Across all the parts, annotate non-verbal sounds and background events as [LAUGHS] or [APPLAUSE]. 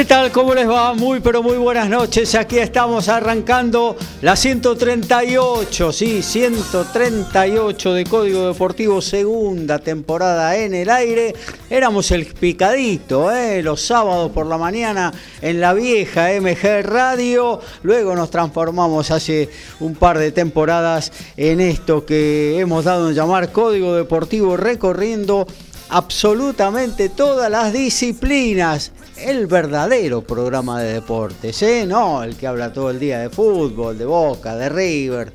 ¿Qué tal? ¿Cómo les va? Muy pero muy buenas noches. Aquí estamos arrancando la 138, sí, 138 de Código Deportivo, segunda temporada en el aire. Éramos el picadito, ¿eh? los sábados por la mañana en la vieja MG Radio. Luego nos transformamos hace un par de temporadas en esto que hemos dado en llamar Código Deportivo, recorriendo absolutamente todas las disciplinas el verdadero programa de deportes, ¿eh? No el que habla todo el día de fútbol, de Boca, de River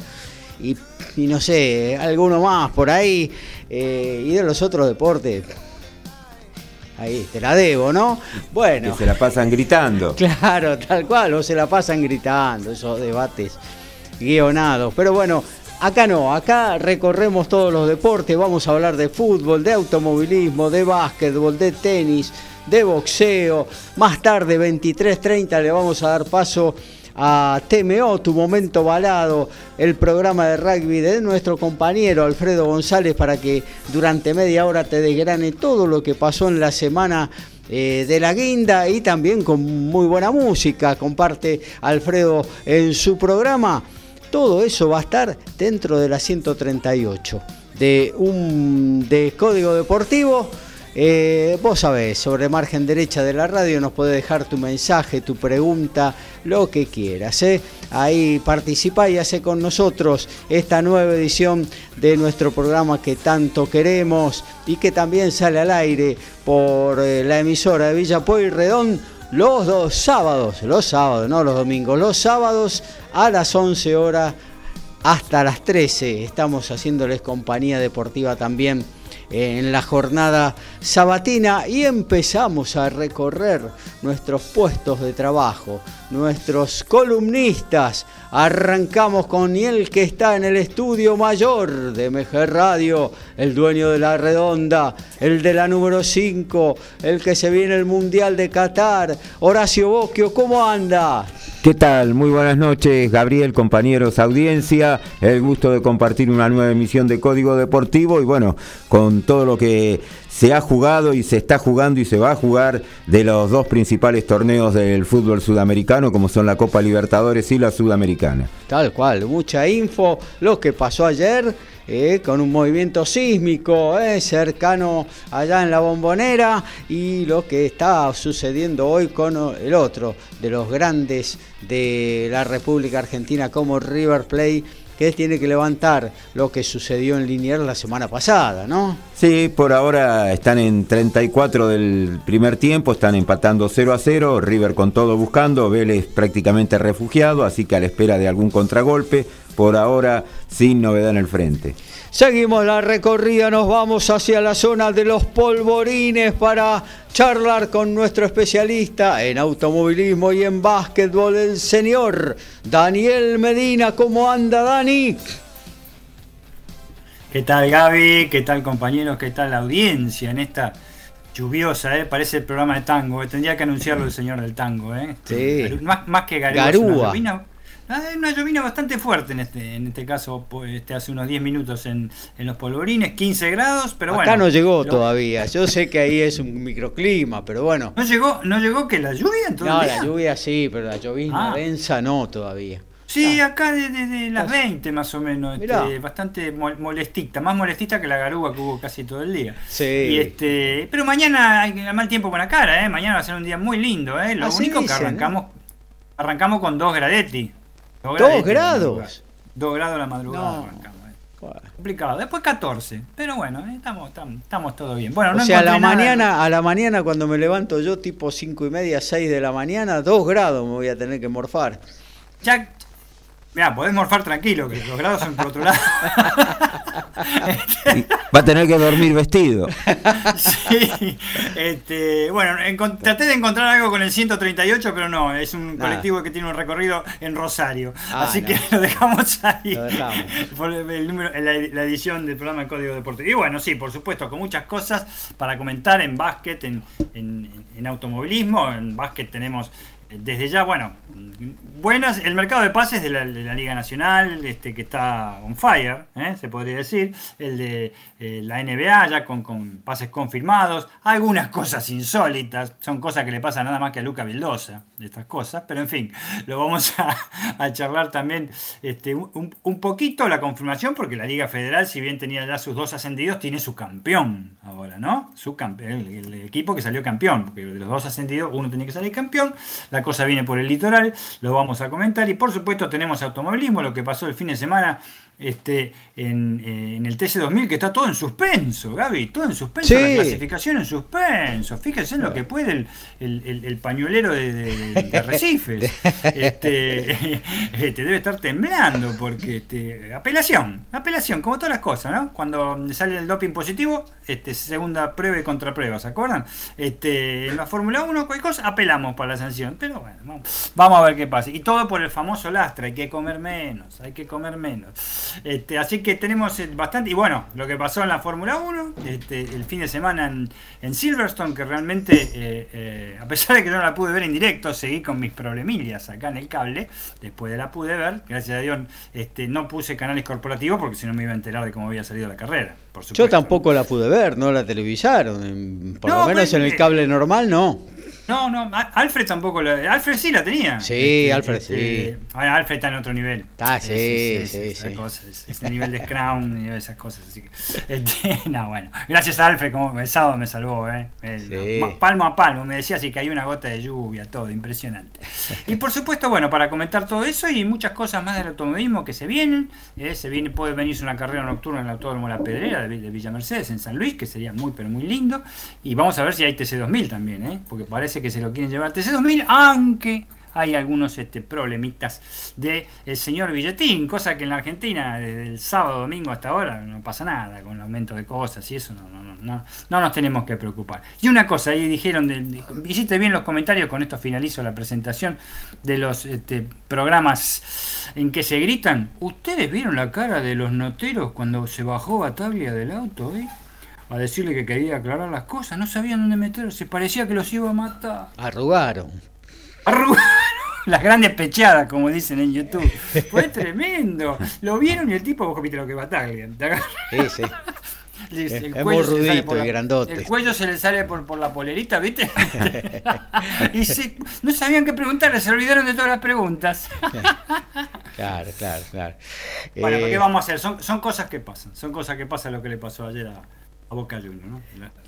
y, no sé, alguno más por ahí eh, y de los otros deportes. Ahí, te la debo, ¿no? Bueno. Que se la pasan gritando. [LAUGHS] Claro, tal cual, o se la pasan gritando, esos debates guionados. Pero bueno, Acá no, acá recorremos todos los deportes, vamos a hablar de fútbol, de automovilismo, de básquetbol, de tenis, de boxeo. Más tarde, 23.30, le vamos a dar paso a TMO, Tu Momento Balado, el programa de rugby de nuestro compañero Alfredo González para que durante media hora te desgrane todo lo que pasó en la semana eh, de la guinda y también con muy buena música. Comparte Alfredo en su programa. Todo eso va a estar dentro de la 138 de un de Código Deportivo eh, vos sabés, sobre margen derecha de la radio nos podés dejar tu mensaje, tu pregunta, lo que quieras. ¿eh? Ahí participa y hace con nosotros esta nueva edición de nuestro programa que tanto queremos y que también sale al aire por eh, la emisora de Villa Redón los dos sábados, los sábados, no los domingos, los sábados a las 11 horas hasta las 13. Estamos haciéndoles compañía deportiva también en la jornada sabatina y empezamos a recorrer nuestros puestos de trabajo, nuestros columnistas. Arrancamos con el que está en el estudio mayor de MG Radio, el dueño de la redonda, el de la número 5, el que se viene el Mundial de Qatar. Horacio Bosquio, ¿cómo anda? ¿Qué tal? Muy buenas noches, Gabriel, compañeros, audiencia. El gusto de compartir una nueva emisión de Código Deportivo y bueno, con todo lo que se ha jugado y se está jugando y se va a jugar de los dos principales torneos del fútbol sudamericano, como son la Copa Libertadores y la Sudamericana. Tal cual, mucha info, lo que pasó ayer eh, con un movimiento sísmico eh, cercano allá en la bombonera y lo que está sucediendo hoy con el otro de los grandes de la República Argentina como River Plate que tiene que levantar lo que sucedió en Liniers la semana pasada, ¿no? Sí, por ahora están en 34 del primer tiempo, están empatando 0 a 0, River con todo buscando, Vélez prácticamente refugiado, así que a la espera de algún contragolpe por ahora sin novedad en el frente. Seguimos la recorrida, nos vamos hacia la zona de los polvorines para charlar con nuestro especialista en automovilismo y en básquetbol, el señor Daniel Medina. ¿Cómo anda, Dani? ¿Qué tal, Gaby? ¿Qué tal, compañeros? ¿Qué tal la audiencia en esta lluviosa, ¿eh? Parece el programa de tango. ¿eh? Tendría que anunciarlo el señor del tango, ¿eh? Sí. Más, más que Garúa. Ah, una llovina bastante fuerte en este, en este caso, este, hace unos 10 minutos en, los polvorines, 15 grados, pero bueno. Acá no llegó todavía, yo sé que ahí es un microclima, pero bueno. ¿No llegó, no llegó que la lluvia en No, la lluvia sí, pero la llovina ah. densa no todavía. Sí, acá desde las 20 más o menos, este, bastante molestita, más molestita que la garúa que hubo casi todo el día. Sí. Y este, pero mañana hay mal tiempo con la cara, ¿eh? mañana va a ser un día muy lindo, ¿eh? lo único que arrancamos, arrancamos con dos gradetti. Dos, grados. Dos grados la madrugada. Eh. Complicado. Después 14. Pero bueno, eh, estamos, estamos, estamos todo bien. Bueno, o no sea, a la, nada- mañana, a la mañana cuando me levanto yo, tipo cinco y media, 6 de la mañana, 2 grados me voy a tener que morfar. Ya. Mira, podés morfar tranquilo, que los grados son por otro lado. [LAUGHS] Va a tener que dormir vestido. [LAUGHS] Sí, este, bueno, traté de encontrar algo con el 138, pero no, es un Nada. colectivo que tiene un recorrido en Rosario. Ah, Así no. que lo dejamos ahí. Lo dejamos. Por el número, la, la edición del programa de Código Deportivo. Y bueno, sí, por supuesto, con muchas cosas para comentar en básquet, en, en- en automovilismo. En básquet tenemos desde ya, bueno, buenas, el mercado de pases de la, Liga Nacional, este que está on fire, ¿eh? se podría decir, el de eh, la NBA ya con, con pases confirmados, algunas cosas insólitas, son cosas que le pasan nada más que a Luca Vildosa, estas cosas, pero en fin, lo vamos a, a charlar también este, un, un poquito la confirmación, porque la Liga Federal, si bien tenía ya sus dos ascendidos, tiene su campeón ahora, ¿no? Su campeón, el, el equipo que salió campeón, porque de los dos ascendidos uno tenía que salir campeón, la cosa viene por el litoral, lo vamos a comentar, y por supuesto tenemos automovilismo, lo que pasó el fin de semana este, en, en el TC2000, que está todo en suspenso, Gaby, todo en suspenso, Sí. la clasificación en suspenso, fíjense en lo que puede el, el- el- el pañuelero de, de- de Recifes, [LAUGHS] este, [LAUGHS] este, debe estar temblando, porque este, apelación, apelación, como todas las cosas, ¿no? Cuando sale el doping positivo, este, segunda prueba y contraprueba, ¿se acuerdan? Este, en la Fórmula 1, cualquier cosa, apelamos para la sanción, pero bueno, vamos, vamos a ver qué pasa. Y todo por el famoso lastre, hay que comer menos, hay que comer menos. Este, así que tenemos eh, bastante, y bueno, lo que pasó en la Fórmula 1, este, el fin de semana en, en Silverstone, que realmente, eh, eh, a pesar de que yo no la pude ver en directo, seguí con mis problemillas acá en el cable, después de la pude ver, gracias a Dios este, no puse canales corporativos porque si no me iba a enterar de cómo había salido la carrera. Por Yo supuesto. tampoco la pude ver, no la televisaron. Por No, lo menos pues, en el eh, cable normal, no. No, no, Alfred tampoco la. Alfred sí la tenía. Sí, Alfred sí. Ahora Alfred está en otro nivel. Ah, sí, Es- es- sí, sí. cosas, es- nivel de Scrum y esas cosas. Así que, este, [LAUGHS] no, bueno. Gracias a Alfred, como el sábado me salvó, ¿eh? El- Sí. palmo a palmo. Me decía si caía una gota de lluvia, todo, impresionante. [LAUGHS] Y por supuesto, bueno, para comentar todo eso y muchas cosas más del automovilismo que se vienen. ¿eh? Se viene, puede venirse una carrera nocturna en el Autódromo La Pedrera de, de Villa Mercedes en San Luis, que sería muy, pero muy lindo. Y vamos a ver si hay TC2000 también, ¿eh? Porque parece que se lo quieren llevar TC2000, aunque hay algunos este, problemitas de el señor Billetín, cosa que en la Argentina desde el sábado, domingo hasta ahora no pasa nada con el aumento de cosas y eso no, no, no, no, no nos tenemos que preocupar. Y una cosa, ahí dijeron, de- hiciste bien los comentarios, con esto finalizo la presentación de los este, programas en que se gritan. ¿Ustedes vieron la cara de los noteros cuando se bajó Bataglia del auto? eh? A decirle que quería aclarar las cosas, no sabían dónde meterse, parecía que los iba a matar. Arrugaron. Arrugaron [LAUGHS] las grandes pechadas, como dicen en YouTube. Fue tremendo. Lo vieron y el tipo, vos viste lo que agarra- Sí, sí. [LAUGHS] el- el es cuello muy se le sale rudito y grandote. El cuello se le sale por, por la polerita, ¿viste? [LAUGHS] y se- no sabían qué preguntarle, se olvidaron de todas las preguntas. Claro, claro, claro. Bueno, ¿pero Eh, ¿qué vamos a hacer? Son, son cosas que pasan. Son cosas que pasan lo que le pasó ayer a, a Boca Juniors, ¿no?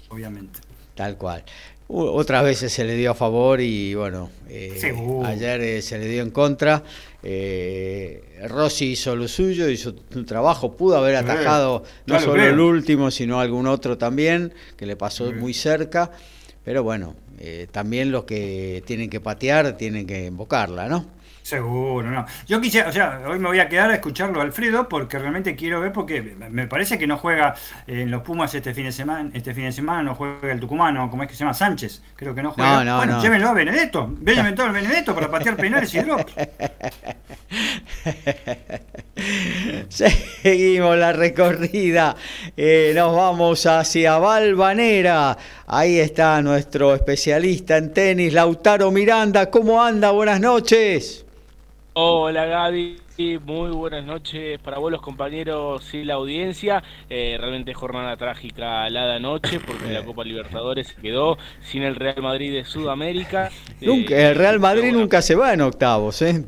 Obviamente. Tal cual. Otras veces se le dio a favor y bueno, eh, Seguro. ayer eh, se le dio en contra. Eh, Rossi hizo lo suyo, hizo su trabajo, pudo haber atajado no solo el último, sino algún otro también, que le pasó muy cerca. Pero bueno, eh, también los que tienen que patear tienen que invocarla, ¿no? Seguro, no. Yo quisiera, o sea, hoy me voy a quedar a escucharlo a Alfredo porque realmente quiero ver porque me parece que no juega en los Pumas este fin de semana, este fin de semana no juega el tucumano, ¿cómo es que se llama? Sánchez, creo que no juega. No, no, bueno, no. llévenlo a Benedetto, llévenlo todo al Benedetto para patear [LAUGHS] penales y drops. [LAUGHS] Seguimos la recorrida. Eh, nos vamos hacia Valvanera. Ahí está nuestro especialista en tenis, Lautaro Miranda. ¿Cómo anda? Buenas noches. Hola Gaby, muy buenas noches para vos los compañeros y la audiencia. Eh, realmente jornada trágica la de anoche porque la Copa Libertadores se quedó sin el Real Madrid de Sudamérica. [LAUGHS] Nunca, Eh, el Real Madrid bueno, nunca se va en octavos, ¿eh?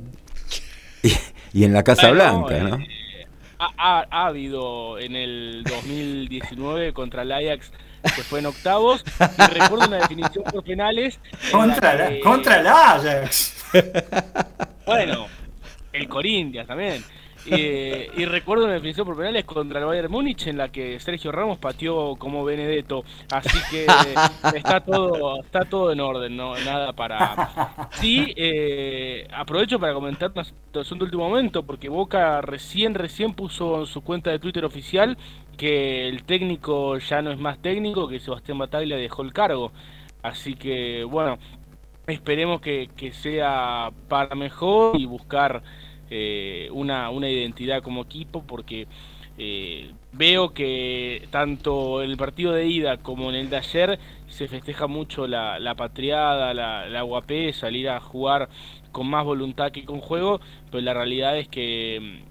Y, y en la Casa bueno, Blanca, ¿no? eh, ha, ha- ha habido en el 2019 [LAUGHS] contra el Ajax que fue en octavos y recuerdo una definición por penales en Contra, la la, contra el Ajax. Bueno, el Corinthians también. y recuerdo una definición por penales contra el Bayern Múnich en la que Sergio Ramos pateó como Benedetto. Así que está todo, está todo en orden, no nada para. Sí, eh, aprovecho para comentar una situación de último momento, porque Boca recién, recién puso en su cuenta de Twitter oficial que el técnico ya no es más técnico, que Sebastián Bataglia dejó el cargo. Así que, bueno, esperemos que, que sea para mejor y buscar eh, una, una identidad como equipo, porque eh, veo que tanto en el partido de ida como en el de ayer se festeja mucho la, la patriada, la, la guapé, salir a jugar con más voluntad que con juego, pero la realidad es que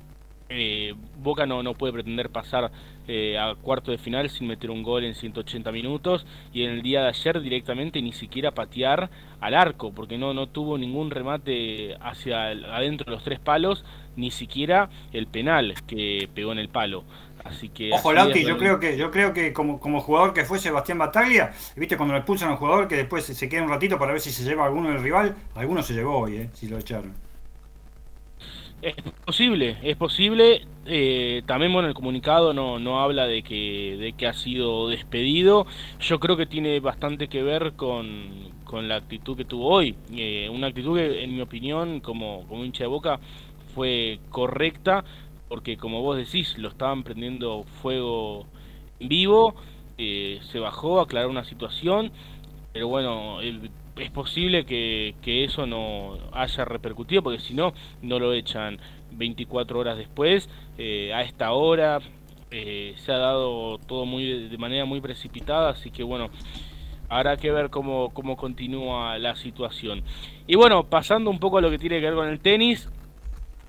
eh, Boca no, no puede pretender pasar eh, a cuarto de final sin meter un gol en 180 minutos. Y en el día de ayer directamente ni siquiera patear al arco porque no, no tuvo ningún remate hacia adentro de los tres palos ni siquiera el penal que pegó en el palo. Así que ojo Lauti yo creo que yo creo que como, como jugador que fue Sebastián Bataglia viste cuando le expulsan a un jugador que después se queda un ratito para ver si se lleva alguno del rival alguno se llevó hoy eh, si lo echaron es posible, es posible. Eh, también bueno, el comunicado no, no habla de que, de que ha sido despedido. Yo creo que tiene bastante que ver con, con la actitud que tuvo hoy. Eh, una actitud que, en mi opinión, como, como hincha de boca, fue correcta, porque como vos decís, lo estaban prendiendo fuego vivo, eh, se bajó, aclaró una situación, pero bueno, el es posible que, eso no haya repercutido, porque si no, no lo echan 24 horas después, eh, a esta hora. Eh, se ha dado todo muy de manera muy precipitada, así que bueno, habrá que ver cómo, cómo continúa la situación. Y bueno, pasando un poco a lo que tiene que ver con el tenis,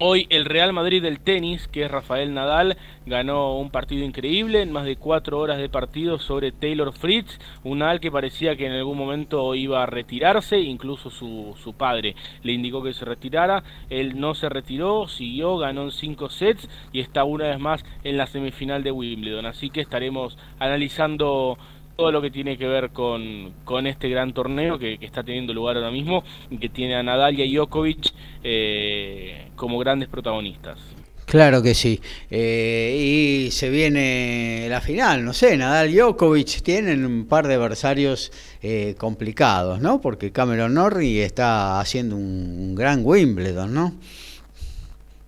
Hoy el Real Madrid del tenis, que es Rafael Nadal, ganó un partido increíble en más de cuatro horas de partido sobre Taylor Fritz, un Nadal que parecía que en algún momento iba a retirarse, incluso su, su padre le indicó que se retirara, él no se retiró, siguió, ganó en cinco sets y está una vez más en la semifinal de Wimbledon, así que estaremos analizando todo lo que tiene que ver con, con este gran torneo que, está teniendo lugar ahora mismo y que tiene a Nadal y a Djokovic eh, como grandes protagonistas. Claro que sí. Eh, y se viene la final, no sé, Nadal y Djokovic tienen un par de adversarios eh, complicados, ¿no? Porque Cameron Norrie está haciendo un gran Wimbledon, ¿no?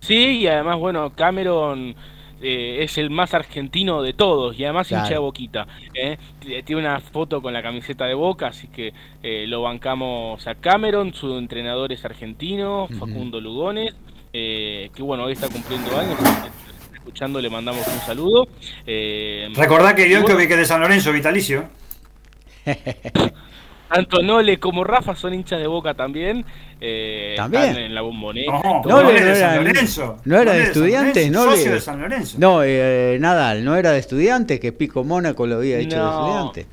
Sí, y además, bueno, Cameron eh, es el más argentino de todos y además hincha de boquita. ¿eh? Tiene una foto con la camiseta de boca, así que eh, lo bancamos a Cameron, su entrenador es argentino, Facundo Lugones, que bueno, hoy está cumpliendo años. Escuchando, le mandamos un saludo. Recordá que yo que de San Lorenzo, vitalicio. [LAUGHS] Tanto Nole como Rafa son hinchas de boca también. Eh, ¿También? en la bombonera. No, no, era, de San Lorenzo. ¿No era de estudiantes? No, socio de San Lorenzo. No, eh, Nadal, ¿no era de estudiantes? Que Pico Mónaco lo había hecho de estudiante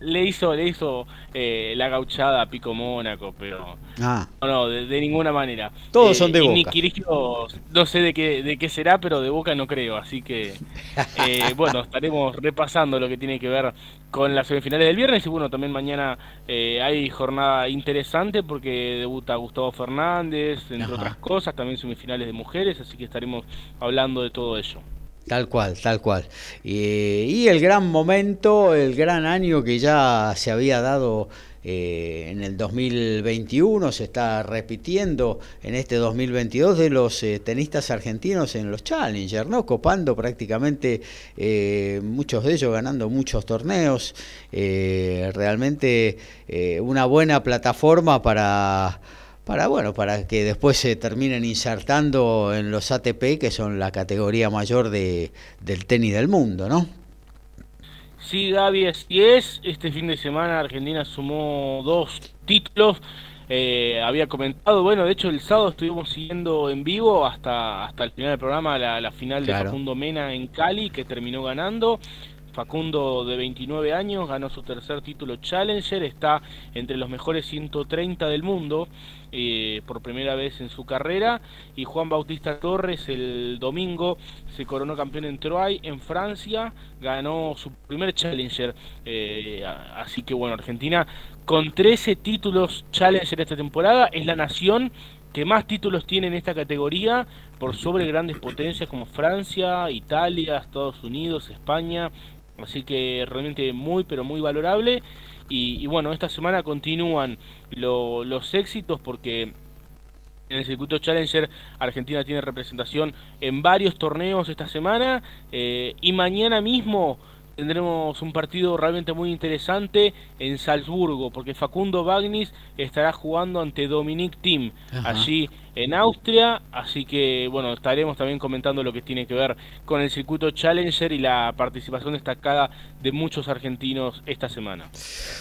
le hizo, le hizo eh, la gauchada a Pico Mónaco, pero ah. no, no de, ninguna manera. Todos son de Boca. no sé de qué, de qué será, pero de Boca no creo, así que [LAUGHS] eh, bueno, estaremos repasando lo que tiene que ver con las semifinales del viernes y bueno, también mañana eh, hay jornada interesante porque debuta Gustavo Fernández, entre otras cosas, también semifinales de mujeres, así que estaremos hablando de todo ello. Tal cual, tal cual. y el gran momento, el gran año que ya se había dado eh, en el 2021, se está repitiendo en este 2022 de los eh, tenistas argentinos en los Challenger, ¿no? Copando prácticamente eh, muchos de ellos, ganando muchos torneos. realmente una buena plataforma para para bueno, para que después se terminen insertando en los ATP, que son la categoría mayor de, del tenis del mundo, ¿no? Sí, Gaby, así es. Este fin de semana Argentina sumó dos títulos. Eh, había comentado, bueno, de hecho el sábado estuvimos siguiendo en vivo hasta, hasta el final del programa la, final de Facundo Mena en Cali, que terminó ganando. Facundo, de 29 años, ganó su tercer título Challenger, está entre los mejores 130 del mundo eh, por primera vez en su carrera. Y Juan Bautista Torres el domingo se coronó campeón en Troyes, en Francia, ganó su primer Challenger. Eh, así que bueno, Argentina con 13 títulos Challenger esta temporada es la nación que más títulos tiene en esta categoría por sobre grandes potencias como Francia, Italia, Estados Unidos, España. Así que realmente muy, pero muy valorable. Y, bueno, esta semana continúan los éxitos porque en el circuito Challenger Argentina tiene representación en varios torneos esta semana eh, y mañana mismo tendremos un partido realmente muy interesante en Salzburgo, porque Facundo Bagnis estará jugando ante Dominic Thiem allí en Austria, así que bueno, estaremos también comentando lo que tiene que ver con el circuito Challenger y la participación destacada de muchos argentinos esta semana.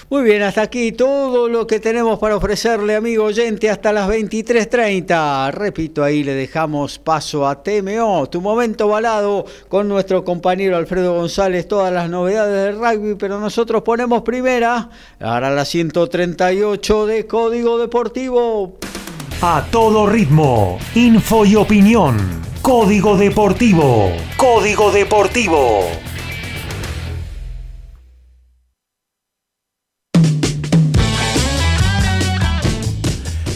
Muy bien, hasta aquí todo lo que tenemos para ofrecerle, amigo oyente, hasta las 23.30. Repito, ahí le dejamos paso a TMO, tu momento balado con nuestro compañero Alfredo González, todas las novedades del rugby, pero nosotros ponemos primera, ahora la 138 de Código Deportivo. A todo ritmo, info y opinión. Código Deportivo. Código Deportivo.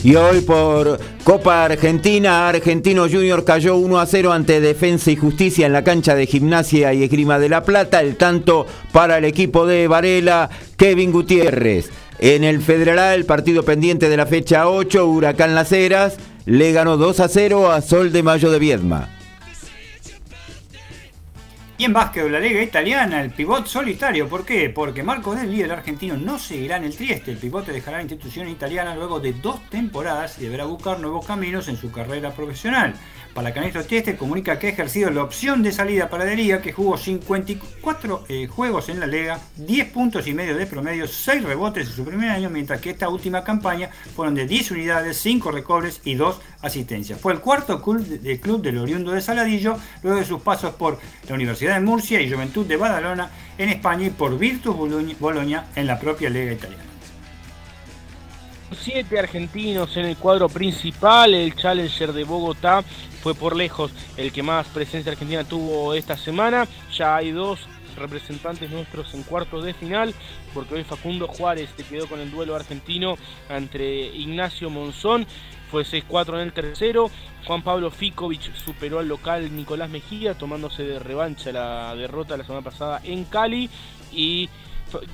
Y hoy por Copa Argentina, Argentino Junior cayó 1 a 0 ante Defensa y Justicia en la cancha de Gimnasia y Esgrima de la Plata. El tanto para el equipo de Varela, Kevin Gutiérrez. En el Federal, el partido pendiente de la fecha 8, Huracán Las Heras, le ganó 2 a 0 a Sol de Mayo de Viedma. Y en básquet de la Liga Italiana, el pivot solitario. ¿Por qué? Porque Marco Del líder argentino, no seguirá en el Trieste. El pivote dejará la institución italiana luego de dos temporadas y deberá buscar nuevos caminos en su carrera profesional. Palacanestro Tieste comunica que ha ejercido la opción de salida para De Liga, que jugó 54 eh, juegos en la Liga, 10 puntos y medio de promedio, 6 rebotes en su primer año, mientras que esta última campaña fueron de 10 unidades, 5 recobres y 2 Fue el cuarto club, de, club del oriundo de Saladillo, luego de sus pasos por la Universidad de Murcia y Juventud de Badalona en España y por Virtus Bologna en la propia Liga Italiana siete argentinos en el cuadro principal. El Challenger de Bogotá fue por lejos el que más presencia argentina tuvo esta semana. Ya hay dos representantes nuestros en cuartos de final, porque hoy Facundo Juárez se quedó con el duelo argentino entre Ignacio Monzón. Fue 6-4 en el tercero. Juan Pablo Ficovich superó al local Nicolás Mejía, tomándose de revancha la derrota la semana pasada en Cali. Y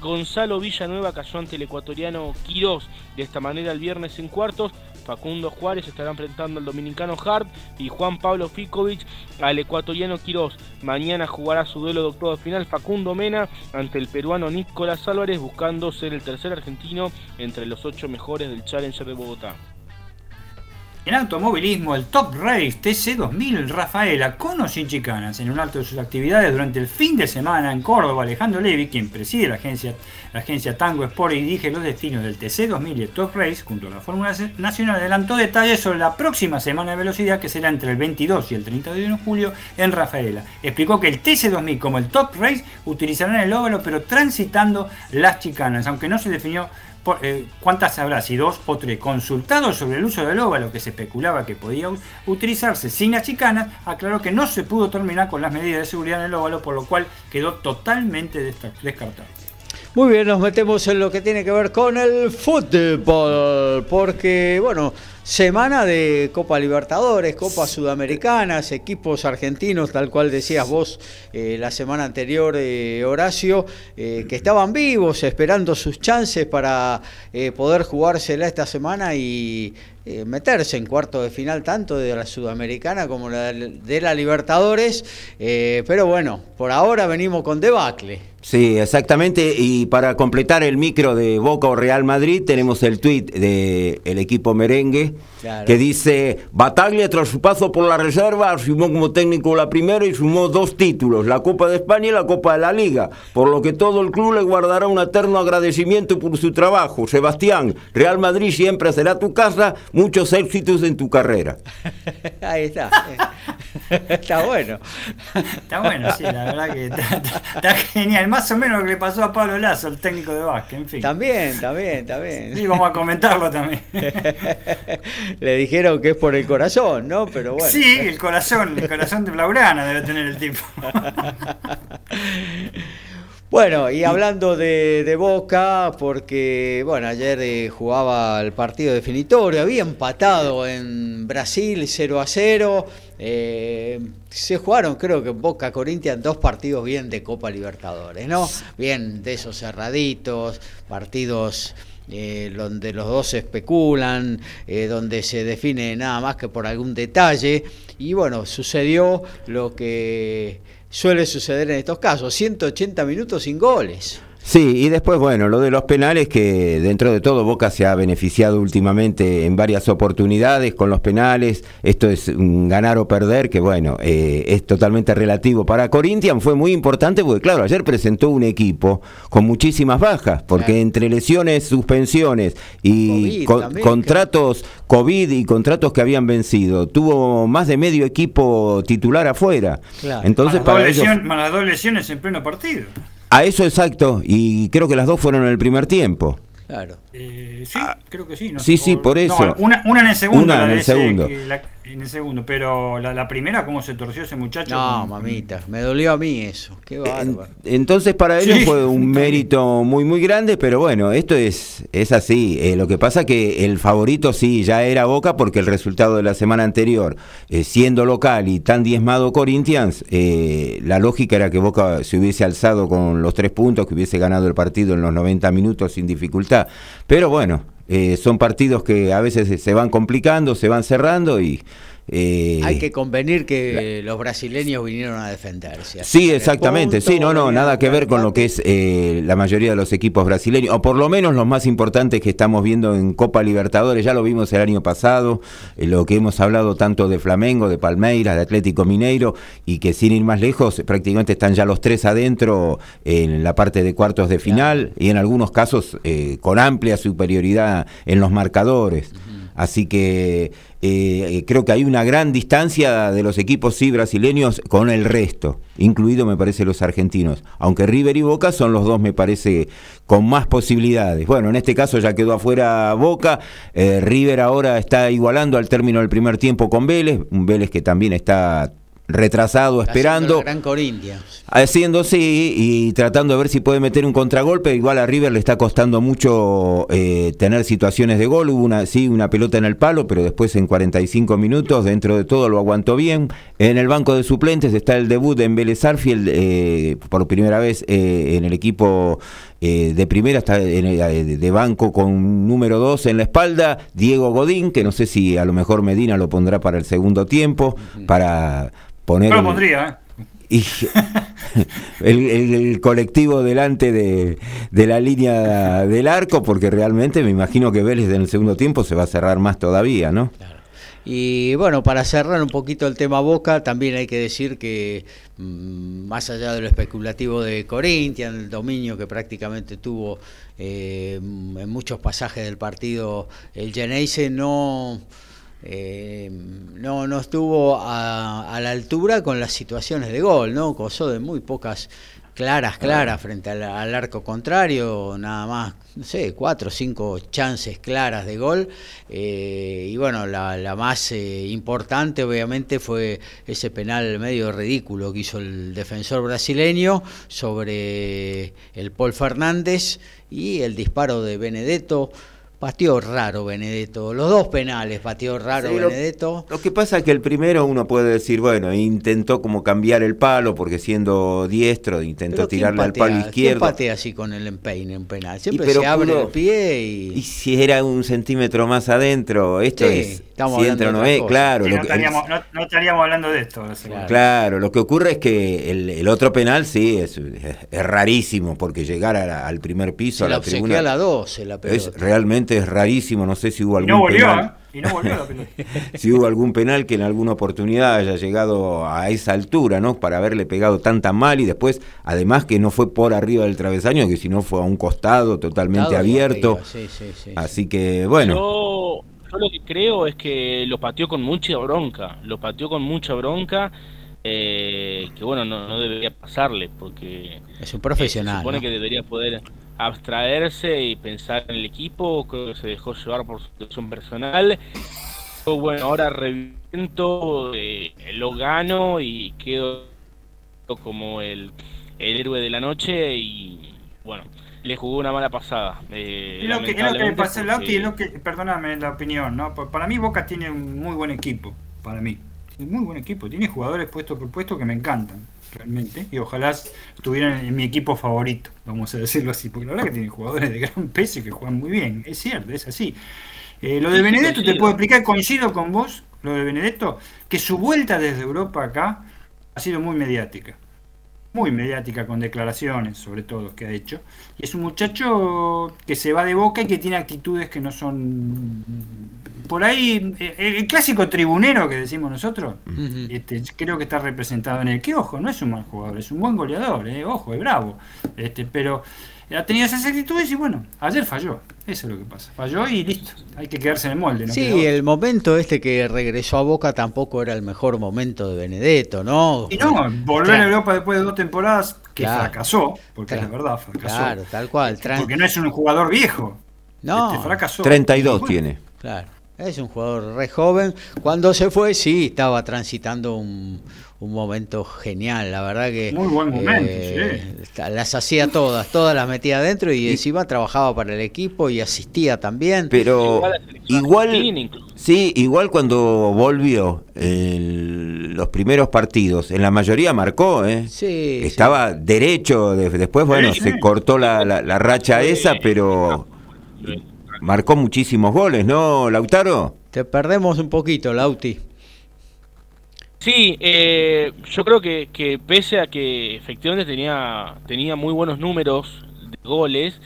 Gonzalo Villanueva cayó ante el ecuatoriano Quirós. De esta manera el viernes en cuartos, Facundo Juárez estará enfrentando al dominicano Hart y Juan Pablo Ficovich al ecuatoriano Quirós. Mañana jugará su duelo de octavo final Facundo Mena ante el peruano Nicolás Álvarez buscando ser el tercer argentino entre los ocho mejores del Challenger de Bogotá. En automovilismo, el Top Race TC2000 Rafaela, con o sin chicanas, en un alto de sus actividades durante el fin de semana en Córdoba, Alejandro Levi, quien preside la agencia, la agencia Tango Sport y dirige los destinos del TC2000 y el Top Race, junto a la Fórmula Nacional, adelantó detalles sobre la próxima semana de velocidad que será entre el 22 y el 31 de julio en Rafaela. Explicó que el TC2000 como el Top Race utilizarán el óvalo pero transitando las chicanas, aunque no se definió eh, ¿cuántas habrá? Si dos o tres. Consultados sobre el uso del óvalo que se especulaba que podía utilizarse sin las chicanas, aclaró que no se pudo terminar con las medidas de seguridad en el óvalo, por lo cual quedó totalmente descartado. Muy bien, nos metemos en lo que tiene que ver con el fútbol, porque, bueno, semana de Copa Libertadores, Copa Sudamericanas, equipos argentinos, tal cual decías vos eh, la semana anterior, eh, Horacio, eh, que estaban vivos, esperando sus chances para poder jugársela esta semana y meterse en cuarto de final tanto de la Sudamericana como de la Libertadores, pero bueno, por ahora venimos con debacle. Sí, exactamente. Y para completar el micro de Boca o Real Madrid, tenemos el tuit del el equipo merengue que dice: Bataglia, tras su paso por la reserva, sumó como técnico la primera y sumó dos títulos, la Copa de España y la Copa de la Liga. Por lo que todo el club le guardará un eterno agradecimiento por su trabajo. Sebastián, Real Madrid siempre será tu casa. Muchos éxitos en tu carrera. [LAUGHS] Ahí está. está bueno. Está bueno, sí, la verdad que está genial más o menos lo que le pasó a Pablo Lazo, el técnico de básquet, en fin. También, también, también. Sí, vamos a comentarlo también. [LAUGHS] le dijeron que es por el corazón, ¿no? Pero bueno. Sí, el corazón, el corazón de Blaugrana debe tener el tipo. [LAUGHS] Bueno, y hablando de, Boca, porque bueno, ayer eh, jugaba el partido definitorio, había empatado en Brasil 0 a 0. Eh, se jugaron, creo que Boca Corinthians, dos partidos bien de Copa Libertadores, ¿no? Bien de esos cerraditos, partidos eh, donde los dos especulan, donde se define nada más que por algún detalle. Y bueno, sucedió lo que suele suceder en estos casos, 180 minutos sin goles. Sí, y después, bueno, lo de los penales, que dentro de todo Boca se ha beneficiado últimamente en varias oportunidades con los penales. Esto es un ganar o perder, que bueno, eh, es totalmente relativo. Para Corinthians fue muy importante porque, claro, ayer presentó un equipo con muchísimas bajas, porque entre lesiones, suspensiones y contratos COVID y contratos que habían vencido, tuvo más de medio equipo titular afuera. Entonces, para ellos... las dos lesiones en pleno partido. A eso exacto, y creo que las dos fueron en el primer tiempo. Claro. Eh, sí, ah, creo que sí. sí, sí, por eso. una, una, en el segundo. Una en el segundo en el segundo, pero la, primera, ¿cómo se torció ese muchacho? No, mamita, me dolió a mí eso, qué bárbaro. entonces para él fue un [LAUGHS] mérito muy, muy grande, pero bueno, esto es, es así. Eh, lo que pasa que el favorito sí, ya era Boca, porque el resultado de la semana anterior, eh, siendo local y tan diezmado Corinthians, eh, la lógica era que Boca se hubiese alzado con los tres puntos, que hubiese ganado el partido en los 90 minutos sin dificultad. Pero bueno, eh, son partidos que a veces se van complicando, se van cerrando y eh, Hay que convenir que los brasileños vinieron a defenderse. Sí, exactamente. sí, no, no, nada que ver con lo que es eh, la mayoría de los equipos brasileños, o por lo menos los más importantes que estamos viendo en Copa Libertadores. Ya lo vimos el año pasado, eh, lo que hemos hablado tanto de Flamengo, de Palmeiras, de Atlético Mineiro, y que sin ir más lejos, prácticamente están ya los tres adentro en la parte de cuartos de final y en algunos casos con amplia superioridad en los marcadores. Así que eh, creo que hay una gran distancia de los equipos sí brasileños con el resto, incluido me parece los argentinos. Aunque River y Boca son los dos, me parece, con más posibilidades. Bueno, en este caso ya quedó afuera Boca. Eh, River ahora está igualando al término del primer tiempo con Vélez, un Vélez que también está retrasado, esperando. Gran. Haciendo sí y tratando de ver si puede meter un contragolpe. Igual a River le está costando mucho eh, tener situaciones de gol. Hubo una, sí, una pelota en el palo, pero después en 45 minutos, dentro de todo, lo aguantó bien. En el banco de suplentes está el debut en Vélez Arfield, eh, por primera vez eh, en el equipo de primera, está de banco con número 2 en la espalda. Diego Godín, que no sé si a lo mejor Medina lo pondrá para el segundo tiempo, para poner... lo pondría, ¿eh? y [LAUGHS] el, colectivo delante de, la línea del arco, porque realmente me imagino que Vélez en el segundo tiempo se va a cerrar más todavía, ¿no? Y bueno, para cerrar un poquito el tema Boca, también hay que decir que mm, más allá de lo especulativo de Corinthians, el dominio que prácticamente tuvo eh, en muchos pasajes del partido el Geneise, no eh, no, no estuvo a, la altura con las situaciones de gol, ¿no? Cosó de muy pocas claras, claras frente al, arco contrario, nada más, no sé, cuatro o cinco chances claras de gol. Eh, y bueno, la, más eh, importante obviamente fue ese penal medio ridículo que hizo el defensor brasileño sobre el Paul Fernández y el disparo de Benedetto. Pateó raro Benedetto, los dos penales pateó raro Benedetto. Lo, que pasa es que el primero uno puede decir, bueno, intentó como cambiar el palo porque siendo diestro intentó tirarle al palo izquierdo. ¿quién patea así con el empeine un penal? Siempre se abre el pie y... Y si era un centímetro más adentro, esto es... Si entra no es, claro. no, estaríamos, no, estaríamos, hablando de esto. Claro. lo que ocurre es que el, otro penal sí es, es, rarísimo porque llegar al primer piso, a la, tribuna... a la 12 la Es realmente es rarísimo, no sé si hubo algún penal. ¿eh? Y no volvió [LAUGHS] si hubo algún penal que en alguna oportunidad haya llegado a esa altura, ¿no? Para haberle pegado tan tan mal y después, además que no fue por arriba del travesaño, que si no fue a un costado totalmente abierto. Así que, bueno. Yo, lo que creo es que lo pateó con mucha bronca, lo pateó con mucha bronca. Eh, que bueno, no, debería pasarle porque es un profesional. se supone que debería poder abstraerse y pensar en el equipo, creo que se dejó llevar por su situación personal. Bueno, ahora reviento, eh, lo gano y quedo como el, el héroe de la noche y bueno, le jugó una mala pasada. Eh, es lo que, le pasó Lauti, es lo que, perdóname la opinión, ¿no? Para mí Boca tiene un muy buen equipo, para mí. muy buen equipo, tiene jugadores puesto por puesto que me encantan, realmente, y ojalá estuvieran en mi equipo favorito, vamos a decirlo así, porque la verdad que tiene jugadores de gran peso y que juegan muy bien, es cierto, es así. Eh, lo de Benedetto, te puedo explicar, coincido con vos, lo de Benedetto, que su vuelta desde Europa acá ha sido muy mediática muy mediática con declaraciones, sobre todo, que ha hecho. Y es un muchacho que se va de boca y que tiene actitudes que no son. Por ahí, el, clásico tribunero que decimos nosotros, este, creo que está representado en el que, ojo, no es un mal jugador, es un buen goleador, eh, ojo, es bravo. Este, pero ha tenido esas actitudes y bueno, ayer falló. Eso es lo que pasa. Falló y listo. Hay que quedarse en el molde. ¿no? Sí, el momento este que regresó a Boca tampoco era el mejor momento de Benedetto, ¿no? Y no, volver a Europa después de dos temporadas que fracasó, porque es la verdad, fracasó. Claro, tal cual. Porque no es un jugador viejo. No. Este fracasó. 32 tiene. Claro. Es un jugador re joven. Cuando se fue, sí, estaba transitando un, un momento genial, la verdad que... Muy buen momento, eh, sí. Las hacía todas, todas las metía adentro y, encima trabajaba para el equipo y asistía también. Pero igual, sí, igual cuando volvió los primeros partidos, en la mayoría marcó, ¿eh? Sí, Estaba derecho, después, bueno, se cortó la, la racha esa, pero marcó muchísimos goles, ¿no, Lautaro? Te perdemos un poquito, Lauti. Sí, eh, yo creo que, que, pese a que efectivamente tenía, tenía muy buenos números de goles,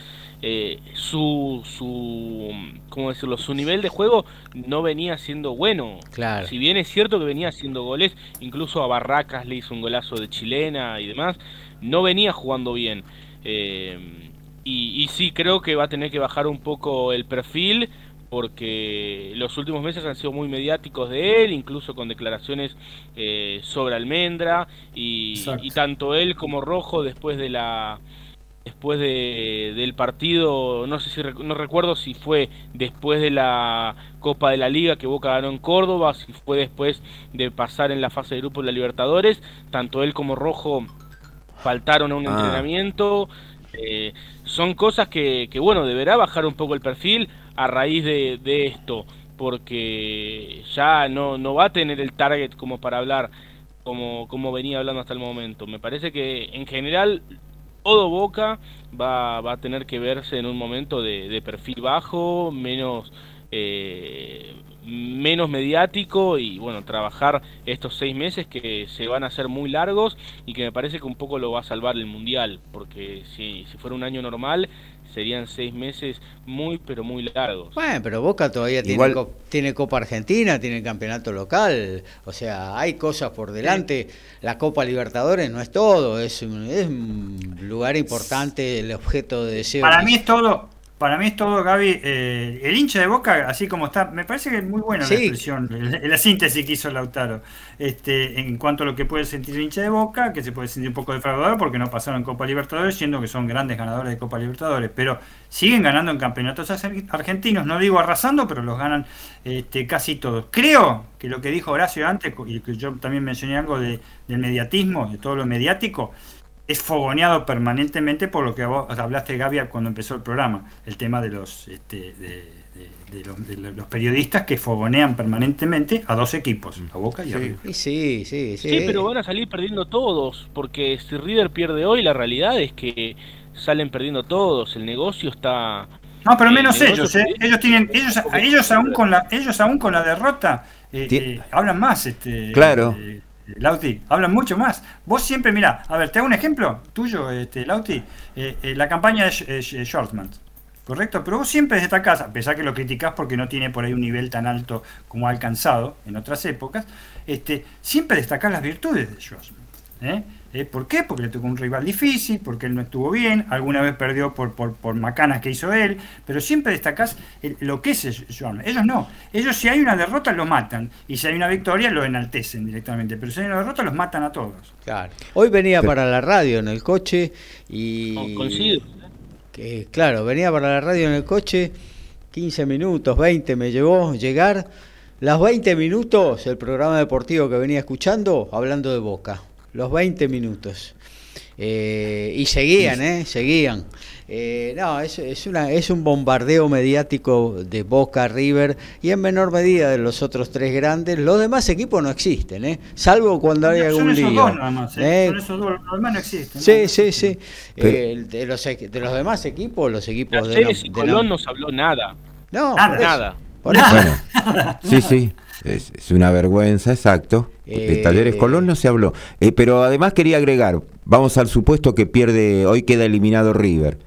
eh, su, su, ¿cómo decirlo? su nivel de juego no venía siendo bueno. Claro. Si bien es cierto que venía haciendo goles, incluso a Barracas le hizo un golazo de chilena y demás, no venía jugando bien. Eh, y, y sí creo que va a tener que bajar un poco el perfil porque los últimos meses han sido muy mediáticos de él, incluso con declaraciones eh, sobre Almendra, y, tanto él como Rojo después de la después de, del partido, no sé si no recuerdo si fue después de la Copa de la Liga que Boca ganó en Córdoba, si fue después de pasar en la fase de grupo de la Libertadores, tanto él como Rojo faltaron a un ah. entrenamiento. Eh, son cosas que, que, bueno, deberá bajar un poco el perfil a raíz de, de esto, porque ya no, no va a tener el target como para hablar como, como venía hablando hasta el momento. Me parece que en general todo Boca va, va a tener que verse en un momento de, de perfil bajo, menos, eh, menos mediático y bueno, trabajar estos seis meses que se van a hacer muy largos y que me parece que un poco lo va a salvar el Mundial, porque si, si fuera un año normal serían seis meses muy, pero muy largos. Bueno, pero Boca todavía tiene, tiene Copa Argentina, tiene campeonato local, o sea, hay cosas por delante. La Copa Libertadores no es todo, es un, es un lugar importante, el objeto de deseo. Para mí es todo, para mí es todo, Gaby. Eh, el hincha de Boca, así como está, me parece que es muy buena la expresión, la, síntesis que hizo Lautaro. Este, en cuanto a lo que puede sentir el hincha de Boca, que se puede sentir un poco defraudador porque no pasaron Copa Libertadores, siendo que son grandes ganadores de Copa Libertadores, pero siguen ganando en campeonatos argentinos, no digo arrasando, pero los ganan este, casi todos. Creo que lo que dijo Horacio antes, y que yo también mencioné algo de, del mediatismo, de todo lo mediático, es fogoneado permanentemente por lo que vos hablaste, Gaby, cuando empezó el programa, el tema de los, este, de, los, periodistas que fogonean permanentemente a dos equipos, a Boca y a River. Sí, sí, sí. Sí, pero van a salir perdiendo todos, porque si River pierde hoy, la realidad es que salen perdiendo todos, el negocio está... No, pero menos ellos, ¿eh? ellos tienen, ellos, ellos aún con la, ellos aún con la derrota eh, eh, hablan más, este, claro. Lauti, hablan mucho más. Vos siempre, mira, a ver, te hago un ejemplo tuyo, este, Lauti, eh, eh, la campaña de Shortman, ¿correcto? Pero vos siempre destacás, a pesar que lo criticás porque no tiene por ahí un nivel tan alto como ha alcanzado en otras épocas, este, siempre destacás las virtudes de Shortman. ¿Eh? ¿Por qué? Porque le tocó un rival difícil, porque él no estuvo bien, alguna vez perdió por, por, macanas que hizo él, pero siempre destacás lo que es John. Ellos no. Ellos si hay una derrota lo matan, y si hay una victoria lo enaltecen directamente, pero si hay una derrota los matan a todos. Claro. Hoy venía para la radio en el coche y... Que, claro, venía para la radio en el coche, 15 minutos, 20 me llevó llegar. Las 20 minutos, el programa deportivo que venía escuchando, hablando de Boca los 20 minutos. Eh, y seguían, ¿eh? Seguían. Eh, no, es, es, una, es un bombardeo mediático de Boca, River y en menor medida de los otros tres grandes. Los demás equipos no existen, ¿eh? salvo cuando hay algún son esos lío. Dos nada más, ¿eh? ¿eh? Son esos dos, los demás no existen. Sí, ¿no? sí, sí. Eh, de, los, de los demás equipos, los equipos de, no- y de Colón no- no se habló nada. No, Nada. por eso, Nada. por eso. Bueno, [LAUGHS] sí, sí. Es, es una vergüenza, exacto. De Eh, Talleres Colón no se habló. Eh, pero además quería agregar, vamos al supuesto que pierde, hoy queda eliminado River.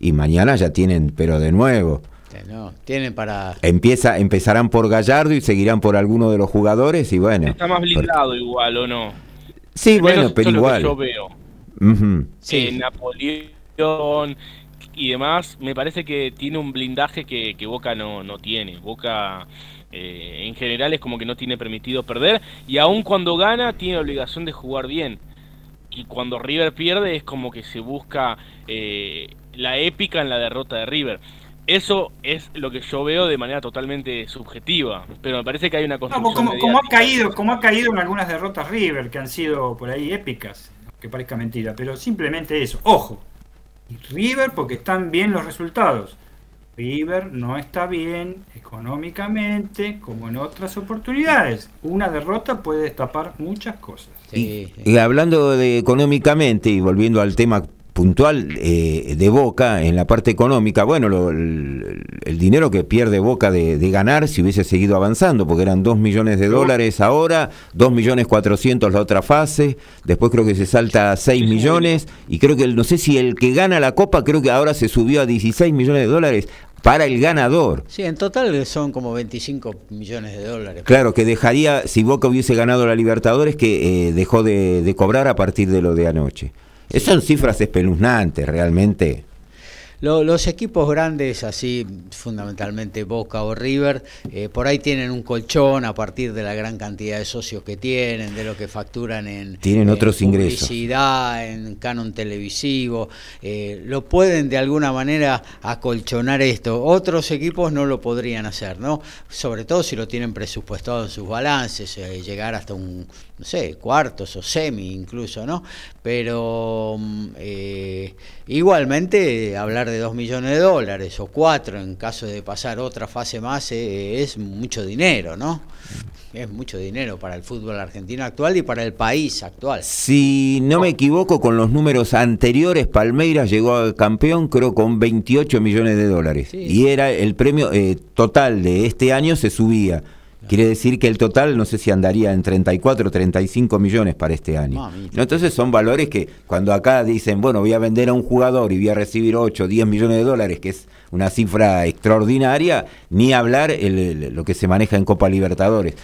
Y mañana ya tienen, pero de nuevo. No, tienen para... Empieza, empezarán por Gallardo y seguirán por alguno de los jugadores y bueno. Está más blindado igual, ¿o no? Sí, Al bueno, pero es lo que igual. yo veo. Ujú. Sí. Eh, Napoleón y demás, me parece que tiene un blindaje que, que Boca no, no tiene. Boca eh, en general es como que no tiene permitido perder y aun cuando gana tiene obligación de jugar bien. Y cuando River pierde es como que se busca eh, la épica en la derrota de River. Eso es lo que yo veo de manera totalmente subjetiva, pero me parece que hay una No, construcción como, como ha caído, como ha caído en algunas derrotas River que han sido por ahí épicas, que parezca mentira, pero simplemente eso. Ojo, River porque están bien los resultados. River no está bien económicamente como en otras oportunidades. Una derrota puede destapar muchas cosas. Sí. Y hablando de económicamente y volviendo al tema puntual eh, de Boca en la parte económica, bueno, lo- el, el dinero que pierde Boca de, de ganar si hubiese seguido avanzando, porque eran 2 millones de dólares ahora, 2 millones 400 la otra fase, después creo que se salta a 6 millones, y creo que el- no sé si el que gana la Copa, creo que ahora se subió a 16 millones de dólares para el ganador. Sí, en total son como 25 millones de dólares. Claro, que dejaría, si Boca hubiese ganado la Libertadores, que eh, dejó de, de cobrar a partir de lo de anoche. Eh, Son cifras espeluznantes, realmente. Lo- los equipos grandes, así fundamentalmente Boca o River, eh, por ahí tienen un colchón a partir de la gran cantidad de socios que tienen, de lo que facturan en, Tienen en otros ingresos. publicidad, en canon televisivo. eh, lo pueden de alguna manera acolchonar esto. Otros equipos no lo podrían hacer, ¿no? Sobre todo si lo tienen presupuestado en sus balances, eh, llegar hasta un, no sé, cuartos o semi incluso, ¿no? Pero mm, eh, igualmente hablar de 2 millones de dólares o 4 en caso de pasar otra fase más eh, es mucho dinero, ¿no? Es mucho dinero para el fútbol argentino actual y para el país actual. Si no me equivoco, con los números anteriores, Palmeiras llegó al campeón, creo, con 28 millones de dólares. Sí. Y era el premio eh, total de este año se subía. Quiere decir que el total, no sé si andaría en 34 o 35 millones para este año. Entonces son valores que cuando acá dicen, bueno, voy a vender a un jugador y voy a recibir 8 o 10 millones de dólares, que es una cifra extraordinaria, ni hablar el- el- lo que se maneja en Copa Libertadores.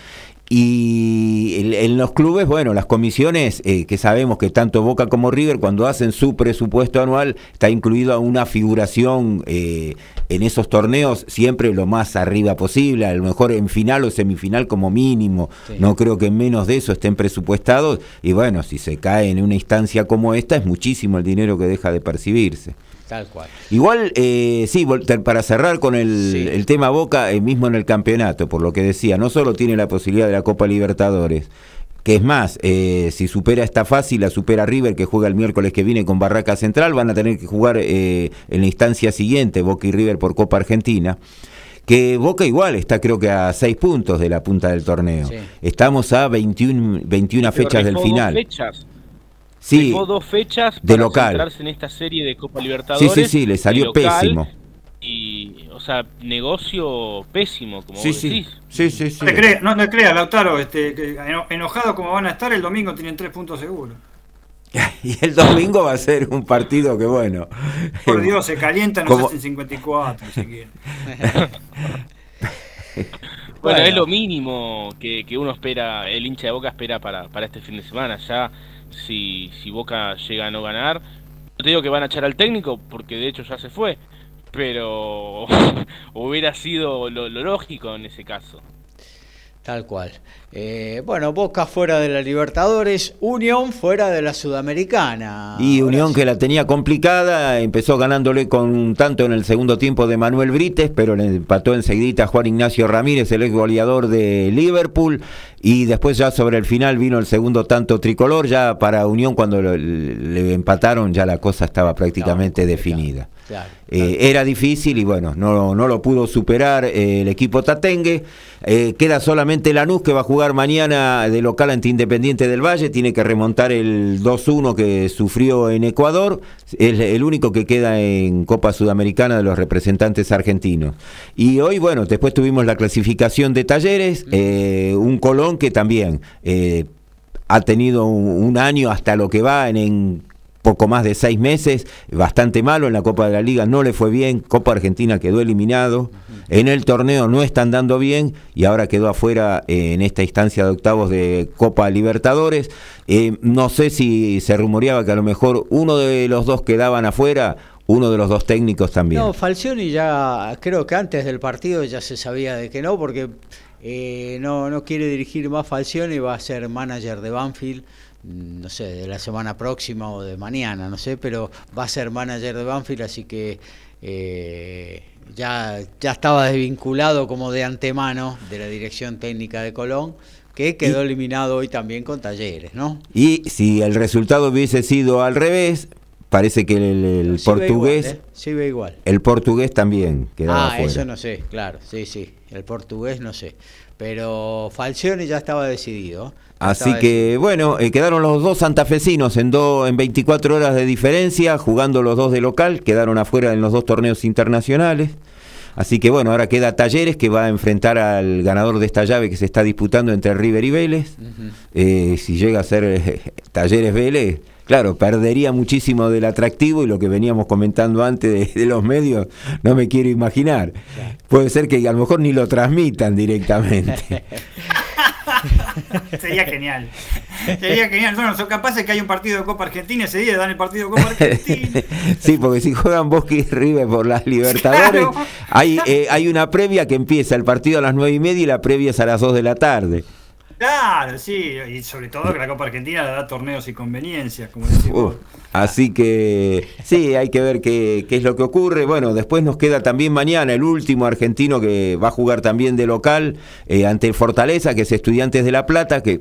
Y en, los clubes, bueno, las comisiones, eh, que sabemos que tanto Boca como River, cuando hacen su presupuesto anual, está incluido una figuración eh, en esos torneos siempre lo más arriba posible, a lo mejor en final o semifinal como mínimo. Sí. No creo que menos de eso estén presupuestados. Y bueno, si se cae en una instancia como esta, es muchísimo el dinero que deja de percibirse. Tal cual. Igual, eh, sí, para cerrar con el, Sí. el tema Boca, eh, mismo en el campeonato, por lo que decía, no solo tiene la posibilidad de la Copa Libertadores, que es más, eh, si supera esta fase y la supera River, que juega el miércoles que viene con Barraca Central, van a tener que jugar eh, en la instancia siguiente, Boca y River por Copa Argentina. Que Boca igual está creo que a seis puntos de la punta del torneo. Sí. Estamos a 21, 21 Pero fechas del dejó dos final. fechas. Sí, Dejó dos fechas de para local. en esta serie de Copa sí, Libertadores. sí, sí, le de salió local, pésimo. Y, o sea, negocio pésimo, como Sí, vos decís. sí, sí, sí. No te creas, no te creas, Lautaro, este, que eno- enojados como van a estar, el domingo tienen tres puntos seguros. [LAUGHS] Y el domingo va a ser un partido que bueno. Por Dios, se calientan, nos Como- hacen 54 si quieren. Bueno, [LAUGHS] Bueno. es lo mínimo que, que uno espera, el hincha de Boca espera para, para este fin de semana. Ya, si, si Boca llega a no ganar, no te digo que van a echar al técnico, porque de hecho ya se fue, pero [LAUGHS] hubiera sido lo, lo lógico en ese caso. Tal cual. Eh, bueno, Boca fuera de la Libertadores, Unión fuera de la Sudamericana. Y Unión sí. que la tenía complicada, empezó ganándole con un tanto en el segundo tiempo de Manuel Brites, pero le empató enseguida Juan Ignacio Ramírez, el ex goleador de Liverpool. y después ya sobre el final vino el segundo tanto tricolor, ya para Unión cuando lo- le empataron ya la cosa estaba prácticamente definida. Claro, Eh, era difícil y bueno, no, no lo pudo superar eh, el equipo Tatengue. Queda solamente Lanús que va a jugar mañana de local ante Independiente del Valle. Tiene que remontar el 2-1 que sufrió en Ecuador. Es el único que queda en Copa Sudamericana de los representantes argentinos. Y hoy, bueno, después tuvimos la clasificación de talleres. eh, un Colón que también eh, ha tenido un, un año hasta lo que va en, en poco más de seis meses, bastante malo en la Copa de la Liga, no le fue bien, Copa Argentina quedó eliminado, en el torneo no están dando bien y ahora quedó afuera eh, en esta instancia de octavos de Copa Libertadores. Eh, no sé si se rumoreaba que a lo mejor uno de los dos quedaban afuera, uno de los dos técnicos también. No, Falcioni ya, creo que antes del partido ya se sabía de que no, porque eh, no, no quiere dirigir más Falcioni, va a ser manager de Banfield, no sé, de la semana próxima o de mañana, no sé, pero va a ser manager de Banfield, así que eh, ya, ya estaba desvinculado como de antemano de la dirección técnica de Colón, que quedó eliminado hoy también con Talleres, ¿no? Y si el resultado hubiese sido al revés, parece que el, el Sí ve portugués, igual, ¿eh? Sí ve igual. el portugués también quedaba Ah, eso no sé, claro, sí, sí. El portugués no sé. Pero Falcioni ya estaba decidido. ya Así estaba que bueno, eh, quedaron los dos santafesinos en, do- en 24 horas de diferencia, jugando los dos de local, quedaron afuera en los dos torneos internacionales. Así que bueno, ahora queda Talleres que va a enfrentar al ganador de esta llave que se está disputando entre River y Vélez. Eh, si llega a ser eh, Talleres Vélez, claro, perdería muchísimo del atractivo y lo que veníamos comentando antes de, de los medios, no me quiero imaginar. Puede ser que a lo mejor ni lo transmitan directamente. [LAUGHS] Sería genial. Sería genial. Bueno, son capaces que hay un partido de Copa Argentina ese día, dan el partido de Copa Argentina. [LAUGHS] sí, porque si juegan Bosque y River por las Libertadores, Claro. hay, eh, hay una previa que empieza el partido a las nueve y media y la previa es a las 2 de la tarde. Claro, sí. Y sobre todo que la Copa Argentina le da torneos y conveniencias, como. Uh, así que sí, hay que ver qué, qué es lo que ocurre. Bueno, después nos queda también mañana el último argentino que va a jugar también de local eh, ante Fortaleza, que es Estudiantes de La Plata, que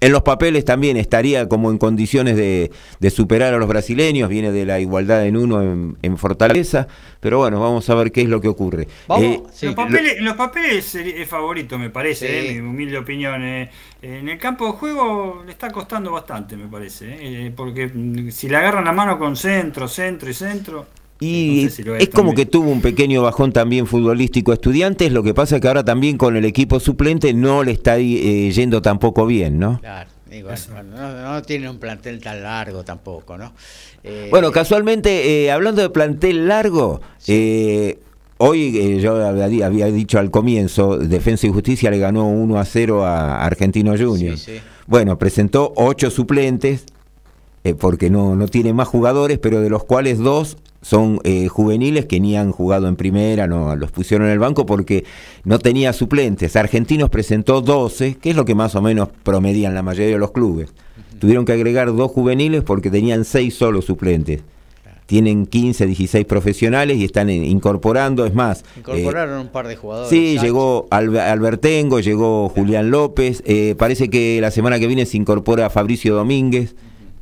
en los papeles también estaría como en condiciones de, de superar a los brasileños, viene de la igualdad en uno en, en Fortaleza, pero bueno, vamos a ver qué es lo que ocurre. Vamos, Eh, sí. Los papeles, los papeles es favorito, me parece, Sí. eh, mi humilde opinión. eh. En el campo de juego le está costando bastante, me parece. eh, porque mm, si le agarran la mano con centro, centro y centro. Y si es como que tuvo un pequeño bajón también futbolístico estudiantes, lo que pasa es que ahora también con el equipo suplente no le está eh, yendo tampoco bien, ¿no? Claro, bueno, no, no tiene un plantel tan largo tampoco, ¿no? Eh, Bueno, casualmente, eh, hablando de plantel largo, eh, hoy eh, yo había, había dicho al comienzo, Defensa y Justicia le ganó 1 a 0 a Argentino Junior. Sí, sí. Bueno, presentó ocho suplentes, eh, porque no, no tiene más jugadores, pero de los cuales dos son eh, juveniles que ni han jugado en primera, no los pusieron en el banco porque no tenía suplentes. Argentinos presentó 12, que es lo que más o menos promedian la mayoría de los clubes. Tuvieron que agregar dos juveniles porque tenían seis solo suplentes. Tienen 15, 16 profesionales y están incorporando, es más. eh, Incorporaron un par de jugadores. Sí, Sánchez. llegó Albe- Albertengo, llegó Julián López. eh, parece que la semana que viene se incorpora Fabricio Domínguez,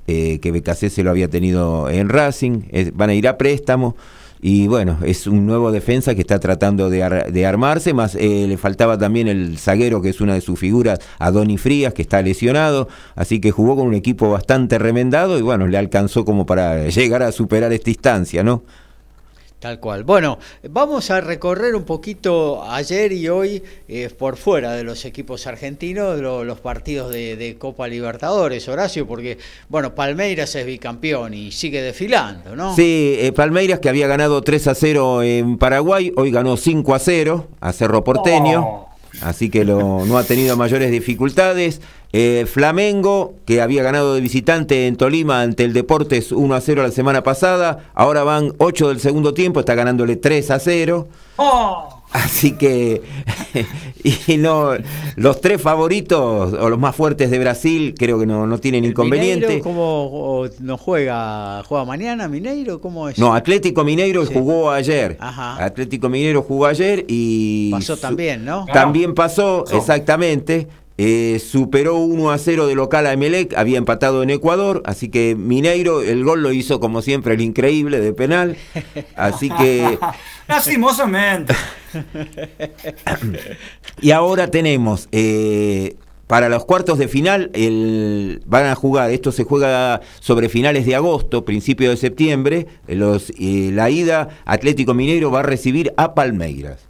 eh, que BKC se lo había tenido en Racing. eh, van a ir a préstamo. Y bueno, es un nuevo defensa que está tratando de, ar- de armarse, más eh, le faltaba también el zaguero, que es una de sus figuras, a Donny Frías, que está lesionado, así que jugó con un equipo bastante remendado y bueno, le alcanzó como para [LAUGHS] llegar a superar esta instancia, ¿no? Tal cual. Bueno, vamos a recorrer un poquito ayer y hoy eh, por fuera de los equipos argentinos lo- los partidos de, de Copa Libertadores, Horacio, porque, bueno, Palmeiras es bicampeón y sigue desfilando, ¿no? Sí, eh, Palmeiras que había ganado 3 a 0 en Paraguay, hoy ganó 5 a 0 a Cerro Porteño, Oh. así que lo- no ha tenido mayores dificultades. Eh, Flamengo, que había ganado de visitante en Tolima ante el Deportes 1 a 0 la semana pasada, ahora van 8 del segundo tiempo, está ganándole 3 a 0. ¡Oh! Así que, [LAUGHS] y no, los tres favoritos, o los más fuertes de Brasil, creo que no, no tienen El inconveniente. Mineiro, ¿Cómo no juega? ¿Juega mañana Mineiro? ¿Cómo es? No, Atlético Mineiro Sí. jugó ayer. Ajá. Atlético Mineiro jugó ayer y. Pasó también, ¿no? También pasó, Pasó. exactamente. Eh, superó 1 a 0 de local a Emelec, había empatado en Ecuador, así que Mineiro, el gol lo hizo como siempre el increíble de penal, así que... [LAUGHS] Lastimosamente. y ahora tenemos eh, para los cuartos de final el, van a jugar, esto se juega sobre finales de agosto, principio de septiembre, los, eh, la ida Atlético Mineiro va a recibir a Palmeiras.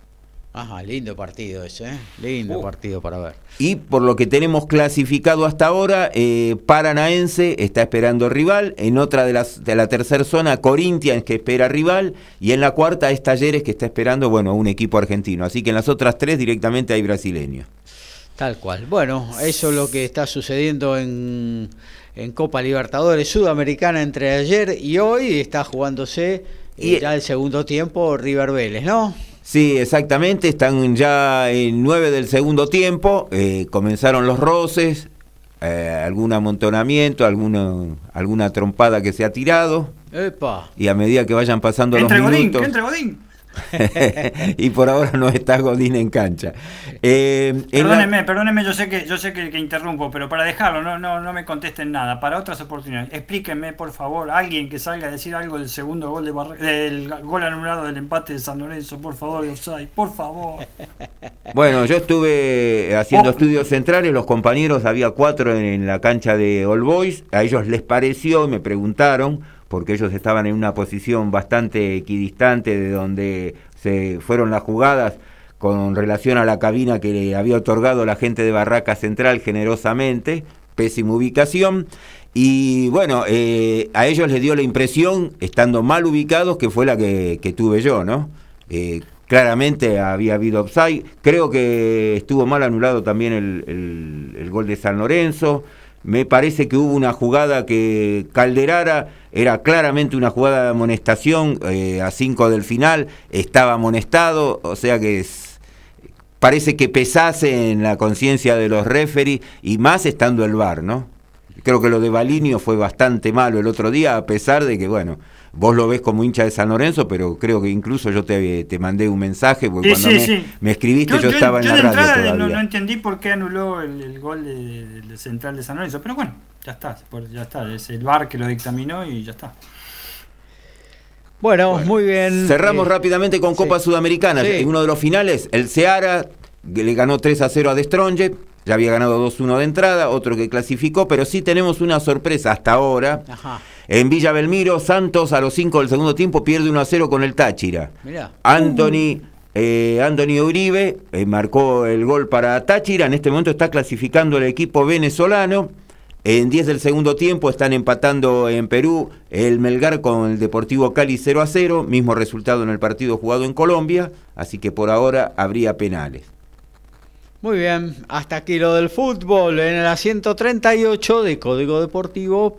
Ajá, lindo partido ese, ¿eh? lindo uh. partido para ver. Y por lo que tenemos clasificado hasta ahora, eh, Paranaense está esperando rival, en otra de, las, de la tercera zona, Corinthians que espera rival, y en la cuarta es Talleres que está esperando, bueno, un equipo argentino. Así que en las otras tres directamente hay brasileños. Tal cual. Bueno, eso es lo que está sucediendo en, Copa Libertadores Sudamericana entre ayer y hoy. Está jugándose y, ya el segundo tiempo River Vélez, ¿no? Sí, exactamente. Están ya en nueve del segundo tiempo. Eh, comenzaron los roces, eh, algún amontonamiento, alguna, alguna trompada que se ha tirado. Epa. Y a medida que vayan pasando los minutos. Godín. [LAUGHS] y por ahora no está Godín en cancha. Eh, perdóneme, perdóneme, yo sé que yo sé que, interrumpo, pero para dejarlo, no, no, no me contesten nada. Para otras oportunidades, explíquenme, por favor, alguien que salga a decir algo del segundo gol de del gol anulado del empate de San Lorenzo, por favor, por favor. Bueno, yo estuve haciendo oh. estudios centrales, los compañeros, había cuatro en, la cancha de All Boys, a ellos les pareció, me preguntaron porque ellos estaban en una posición bastante equidistante de donde se fueron las jugadas con relación a la cabina que le había otorgado la gente de Barraca Central generosamente, pésima ubicación. Y bueno, eh, a ellos les dio la impresión, estando mal ubicados, que fue la que, tuve yo, ¿no? Eh, claramente había habido offside. Creo que estuvo mal anulado también el gol de San Lorenzo. Me parece que hubo una jugada que Calderara era claramente una jugada de amonestación eh, a cinco del final, estaba amonestado, o sea que parece que pesase en la conciencia de los referees y más estando el VAR, ¿no? Creo que lo de Balinio fue bastante malo el otro día, a pesar de que, bueno, vos lo ves como hincha de San Lorenzo, pero creo que incluso yo te, te mandé un mensaje, porque cuando me, escribiste yo, estaba en la radio todavía. No, no, entendí por qué anuló el, gol de, Central de San Lorenzo, pero bueno, ya está, ya está, es el VAR que lo dictaminó y ya está. Bueno, muy bien. Cerramos eh, rápidamente con Copa Sudamericana. En uno de los finales, el Seara le ganó 3 a 0 a Destronje. Ya había ganado 2-1 de entrada, otro que clasificó, pero sí tenemos una sorpresa hasta ahora. Ajá. En Villa Belmiro, Santos a los 5 del segundo tiempo pierde 1 a 0 con el Táchira. Mirá. Anthony, eh, Anthony Uribe eh, marcó el gol para Táchira. En este momento está clasificando el equipo venezolano. En 10 del segundo tiempo están empatando en Perú el Melgar con el Deportivo Cali 0 a 0, mismo resultado en el partido jugado en Colombia, así que por ahora habría penales. Muy bien, hasta aquí lo del fútbol en el 138 de Código Deportivo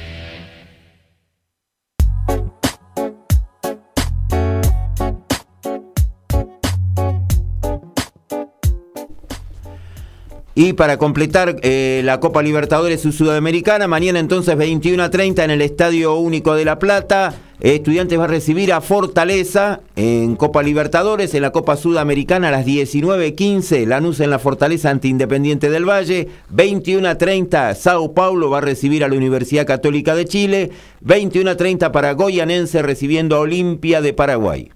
Y para completar eh, la Copa Libertadores Sudamericana, mañana entonces 21 a 30 en el Estadio Único de La Plata. Estudiantes va a recibir a Fortaleza en Copa Libertadores, en la Copa Sudamericana a las 19.15, Lanús en la Fortaleza ante Independiente del Valle, 21 a 30, Sao Paulo va a recibir a la Universidad Católica de Chile, 21 a 30 para Goyanense recibiendo a Olimpia de Paraguay.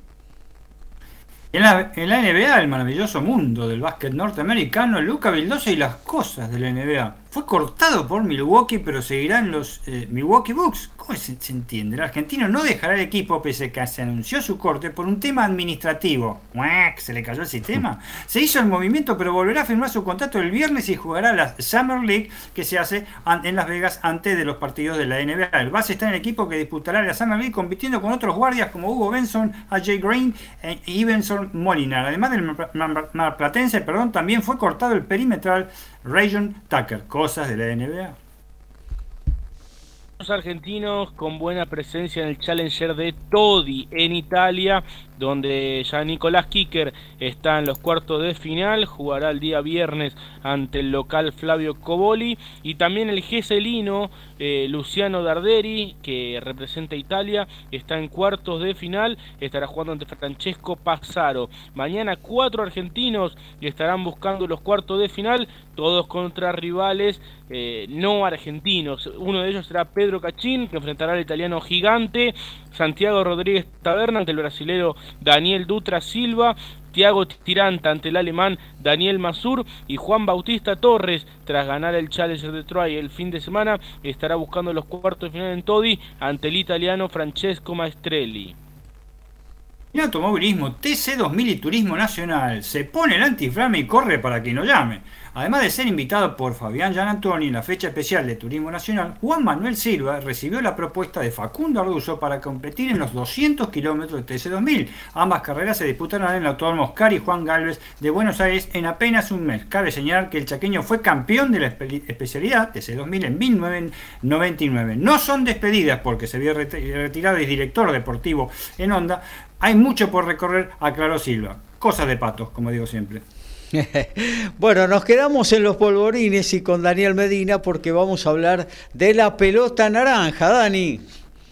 En la, NBA, el maravilloso mundo del básquet norteamericano, Luca Vildosa y las cosas de la NBA. Fue cortado por Milwaukee, pero seguirán los eh, Milwaukee Bucks. ¿Cómo se, entiende? El argentino no dejará el equipo pese a que se anunció su corte por un tema administrativo. ¿Se le cayó el sistema? [LAUGHS] Se hizo el movimiento, pero volverá a firmar su contrato el viernes y jugará la Summer League que se hace en Las Vegas antes de los partidos de la NBA. El base está en el equipo que disputará la Summer League compitiendo con otros guardias como Hugo Benson, AJ Green e Benson Molinar. Además del marplatense, perdón, también fue cortado el perimetral Rayon Tucker, cosas de la NBA. Los argentinos con buena presencia en el Challenger de Todi en Italia donde ya Nicolás Kicker está en los cuartos de final, jugará el día viernes ante el local Flavio Coboli y también el Geselino eh, Luciano Darderi, que representa Italia, está en cuartos de final, estará jugando ante Francesco Pazzaro. Mañana cuatro argentinos estarán buscando los cuartos de final, todos contra rivales eh, no argentinos. Uno de ellos será Pedro Cachín, que enfrentará al italiano gigante, Santiago Rodríguez Taberna ante el brasilero Daniel Dutra Silva, Tiago Tiranta ante el alemán Daniel Masur y Juan Bautista Torres, tras ganar el Challenger de Troy el fin de semana, estará buscando los cuartos de final en Todi ante el italiano Francesco Maestrelli. En automovilismo, TC2000 y Turismo Nacional se pone el antiflame y corre para que no llame. Además de ser invitado por Fabián Gianantoni en la fecha especial de Turismo Nacional, Juan Manuel Silva recibió la propuesta de Facundo Arduzo para competir en los 200 kilómetros de TC2000. Ambas carreras se disputarán en el Autódromo Oscar y Juan Galvez de Buenos Aires en apenas un mes. Cabe señalar que el chaqueño fue campeón de la especialidad TC2000 en 1999. No son despedidas porque se vio retirado y director deportivo en Honda. Hay mucho por recorrer, aclaró Silva. Cosas de patos, como digo siempre. [LAUGHS] bueno, nos quedamos en los polvorines y con Daniel Medina porque vamos a hablar de la pelota naranja, Dani.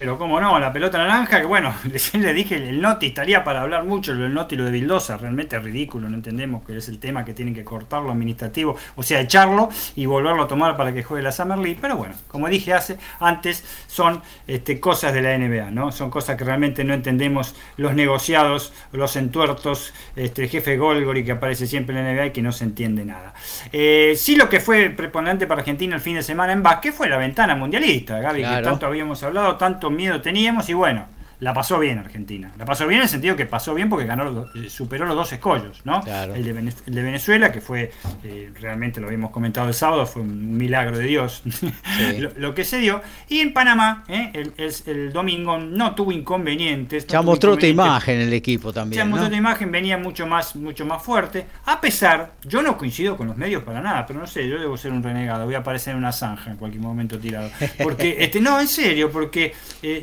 Pero cómo no, la pelota naranja, que bueno, [LAUGHS] recién le dije, el Noti estaría para hablar mucho, el Noti lo de Vildosa, realmente es ridículo, no entendemos que es el tema que tienen que cortarlo administrativo, o sea, echarlo y volverlo a tomar para que juegue la Summer League, pero bueno, como dije hace, antes, son este, cosas de la NBA, ¿no? Son cosas que realmente no entendemos los negociados, los entuertos, este, el jefe Golgori que aparece siempre en la NBA y que no se entiende nada. Eh, sí lo que fue preponderante para Argentina el fin de semana en básquet fue la ventana mundialista, Gaby, que tanto habíamos hablado, tanto miedo teníamos y bueno, la pasó bien Argentina. La pasó bien en el sentido que pasó bien porque ganó eh, superó los dos escollos, ¿no? El, de Venezuela, que fue, eh, realmente lo habíamos comentado el sábado, fue un milagro de Dios [LAUGHS] lo, que se dio. Y en Panamá, ¿eh? el, domingo no tuvo inconvenientes. ya mostró otra imagen el equipo también. Ya mostró otra imagen, venía mucho más, mucho más fuerte. A pesar, yo no coincido con los medios para nada, pero no sé, yo debo ser un renegado, voy a aparecer en una zanja en cualquier momento tirado. Porque, este, no, en serio, porque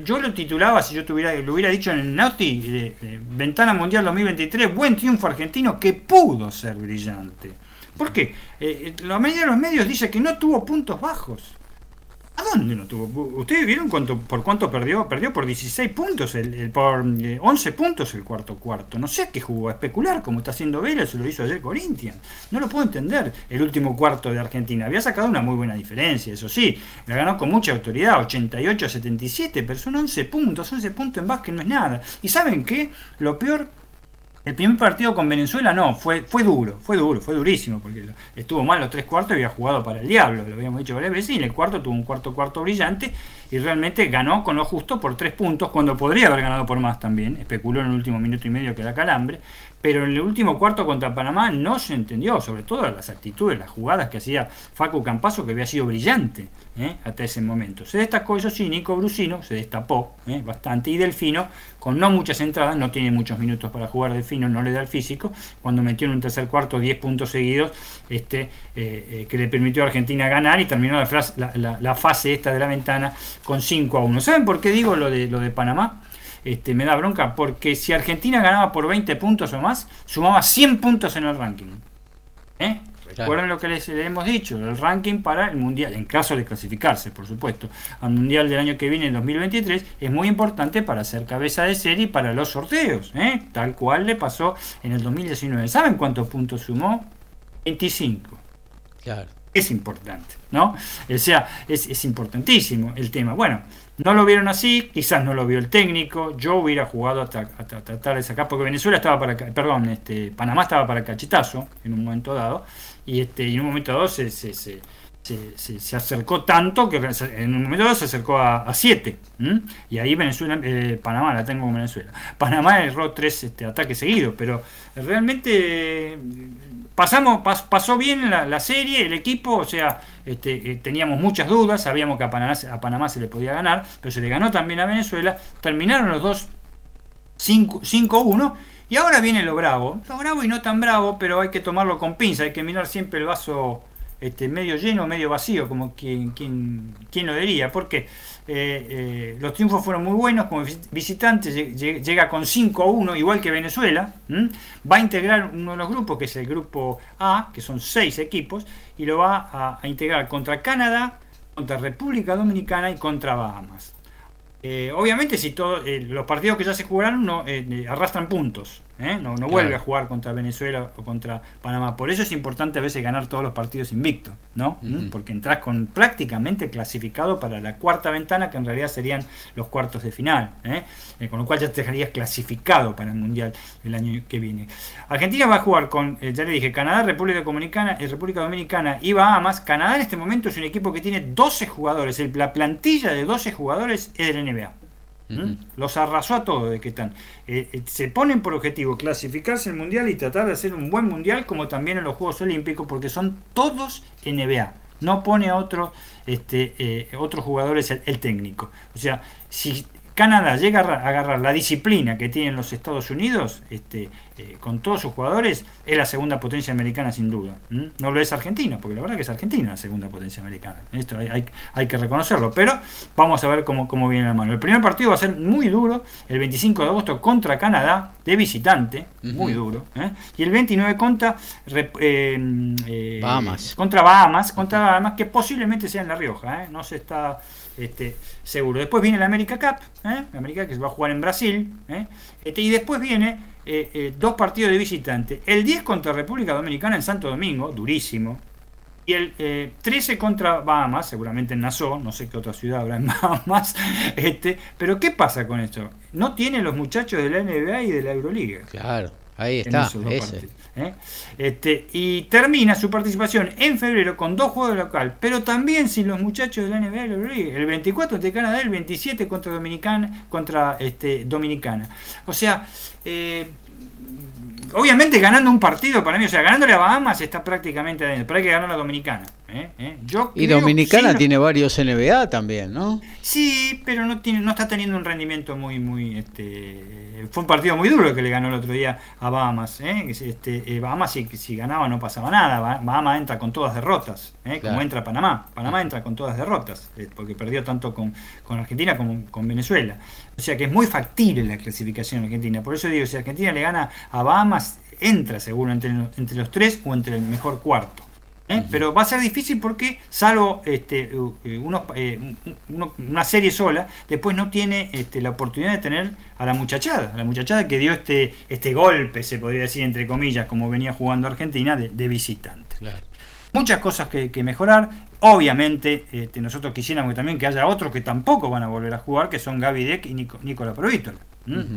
yo lo titulaba, si yo tuviera lo hubiera dicho en el Nauti, Ventana Mundial 2023, buen triunfo argentino que pudo ser brillante. ¿Por qué? Eh, la mayoría de los medios dice que no tuvo puntos bajos. ¿A dónde no tuvo? ¿Ustedes vieron cuánto, por cuánto perdió? Perdió por 16 puntos, el, por 11 eh, puntos el cuarto cuarto. No sé qué jugó a especular, como está haciendo Vélez, se lo hizo ayer Corinthians. No lo puedo entender el último cuarto de Argentina. Había sacado una muy buena diferencia, eso sí. La ganó con mucha autoridad, 88 a 77, pero son 11 puntos. 11 puntos en básquet no es nada. ¿Y saben qué? Lo peor el primer partido con Venezuela no, fue, fue duro, fue duro, fue durísimo, porque estuvo mal los tres cuartos y había jugado para el diablo, lo habíamos dicho varias veces, y en el cuarto tuvo un cuarto cuarto brillante y realmente ganó con lo justo por tres puntos, cuando podría haber ganado por más también, especuló en el último minuto y medio que era calambre, pero en el último cuarto contra Panamá no se entendió, sobre todo las actitudes, las jugadas que hacía Facu Campazo, que había sido brillante ¿eh? hasta ese momento. Se destacó, eso sí, Nico Brusino, se destapó ¿eh? bastante, y Delfino, con no muchas entradas, no tiene muchos minutos para jugar Delfino, no le da el físico, cuando metió en un tercer cuarto 10 puntos seguidos, este, eh, que le permitió a Argentina ganar y terminó la, la, fase esta de la ventana con 5 a 1. ¿Saben por qué digo lo de, lo de Panamá? Este, me da bronca, porque si Argentina ganaba por 20 puntos o más, sumaba 100 puntos en el ranking. ¿Eh? Recuerden lo que les, hemos dicho, el ranking para el Mundial, en caso de clasificarse, por supuesto, al Mundial del año que viene, en 2023, es muy importante para ser cabeza de serie y para los sorteos, ¿eh? tal cual le pasó en el 2019. ¿Saben cuántos puntos sumó? 25. Claro. Es importante, ¿no? O sea, es, es importantísimo el tema. Bueno, no lo vieron así, quizás no lo vio el técnico. Yo hubiera jugado a, tratar de sacar, porque Venezuela estaba para, perdón, este, Panamá estaba para cachetazo en un momento dado, y este, en un momento dado se, se, se, se, acercó tanto que en un momento dado se acercó a 7. Y ahí Venezuela, eh, Panamá la tengo con Venezuela. Panamá erró tres este, ataques seguidos, pero realmente pasamos, pasó bien la, serie, el equipo, o sea, este, eh, teníamos muchas dudas, sabíamos que a Panamá, a Panamá se le podía ganar, pero se le ganó también a Venezuela, terminaron los dos 5-1 y ahora viene lo bravo, lo bravo y no tan bravo, pero hay que tomarlo con pinza, hay que mirar siempre el vaso este, medio lleno, medio vacío, como quien, quien, quien lo diría, porque eh, los triunfos fueron muy buenos como visitante, llega con 5-1, igual que Venezuela, va a integrar uno de los grupos, que es el grupo A, que son seis equipos, y lo va a integrar contra Canadá, contra República Dominicana y contra Bahamas. Eh, obviamente, si todos eh, los partidos que ya se jugaron no eh, arrastran puntos. ¿Eh? no, no vuelve a jugar contra Venezuela o contra Panamá. Por eso es importante a veces ganar todos los partidos invicto, ¿no? ¿Mm? Porque entras con prácticamente clasificado para la cuarta ventana, que en realidad serían los cuartos de final, ¿eh? Eh, con lo cual ya te dejarías clasificado para el Mundial el año que viene. Argentina va a jugar con, ya le dije, Canadá, República Dominicana, República Dominicana y Bahamas. Canadá en este momento es un equipo que tiene 12 jugadores, la plantilla de 12 jugadores es del NBA. ¿Mm? Los arrasó a todos de que están. Eh, eh, se ponen por objetivo clasificarse el mundial y tratar de hacer un buen mundial, como también en los Juegos Olímpicos, porque son todos NBA. No pone a otro, este, eh, otros jugadores el, técnico. O sea, si Canadá llega a agarrar la disciplina que tienen los Estados Unidos, este, eh, con todos sus jugadores, es la segunda potencia americana sin duda. No lo es Argentina, porque la verdad que es Argentina la segunda potencia americana. Esto hay, hay, que reconocerlo, pero vamos a ver cómo, cómo, viene la mano. El primer partido va a ser muy duro, el 25 de agosto contra Canadá, de visitante, muy duro. ¿eh? Y el 29 contra eh, Bahamas. Contra Bahamas, contra Bahamas, que posiblemente sea en La Rioja, no se está este, seguro. Después viene la América Cup, ¿eh? América que se va a jugar en Brasil, ¿eh? este, y después viene eh, dos partidos de visitante. El 10 contra República Dominicana en Santo Domingo, durísimo. Y el 13 contra Bahamas, seguramente en Nassau, no sé qué otra ciudad habrá en [LAUGHS] Bahamas. Este, pero ¿qué pasa con esto? No tienen los muchachos de la NBA y de la Euroliga. Claro, ahí está. ¿eh? Este, y termina su participación en febrero con dos juegos local, pero también sin los muchachos de la NBA el 24 de Canadá, el 27 contra Dominicana, contra este, Dominicana. O sea, eh, obviamente ganando un partido para mí, o sea, ganándole a Bahamas está prácticamente adentro, pero hay que ganar a la Dominicana. ¿Eh? ¿Eh? y Dominicana tiene varios NBA también, ¿no? Sí, pero no tiene, no está teniendo un rendimiento muy, muy, este, fue un partido muy duro que le ganó el otro día a Bahamas. ¿eh? Este, Bahamas si, si, ganaba no pasaba nada. Bahamas entra con todas derrotas, como entra Panamá. Panamá entra con todas derrotas, porque perdió tanto con, con Argentina como con Venezuela. O sea que es muy factible la clasificación Argentina. Por eso digo, si Argentina le gana a Bahamas, entra seguro entre, entre los tres o entre el mejor cuarto. ¿Eh? Pero va a ser difícil porque, salvo este, eh, eh, una serie sola, después no tiene este, la oportunidad de tener a la muchachada, a la muchachada que dio este, este golpe, se podría decir entre comillas, como venía jugando Argentina, de, visitante. Muchas cosas que, mejorar. Obviamente, este, nosotros quisiéramos también que haya otros que tampoco van a volver a jugar, que son Gaby Deck y Nicola Provítola.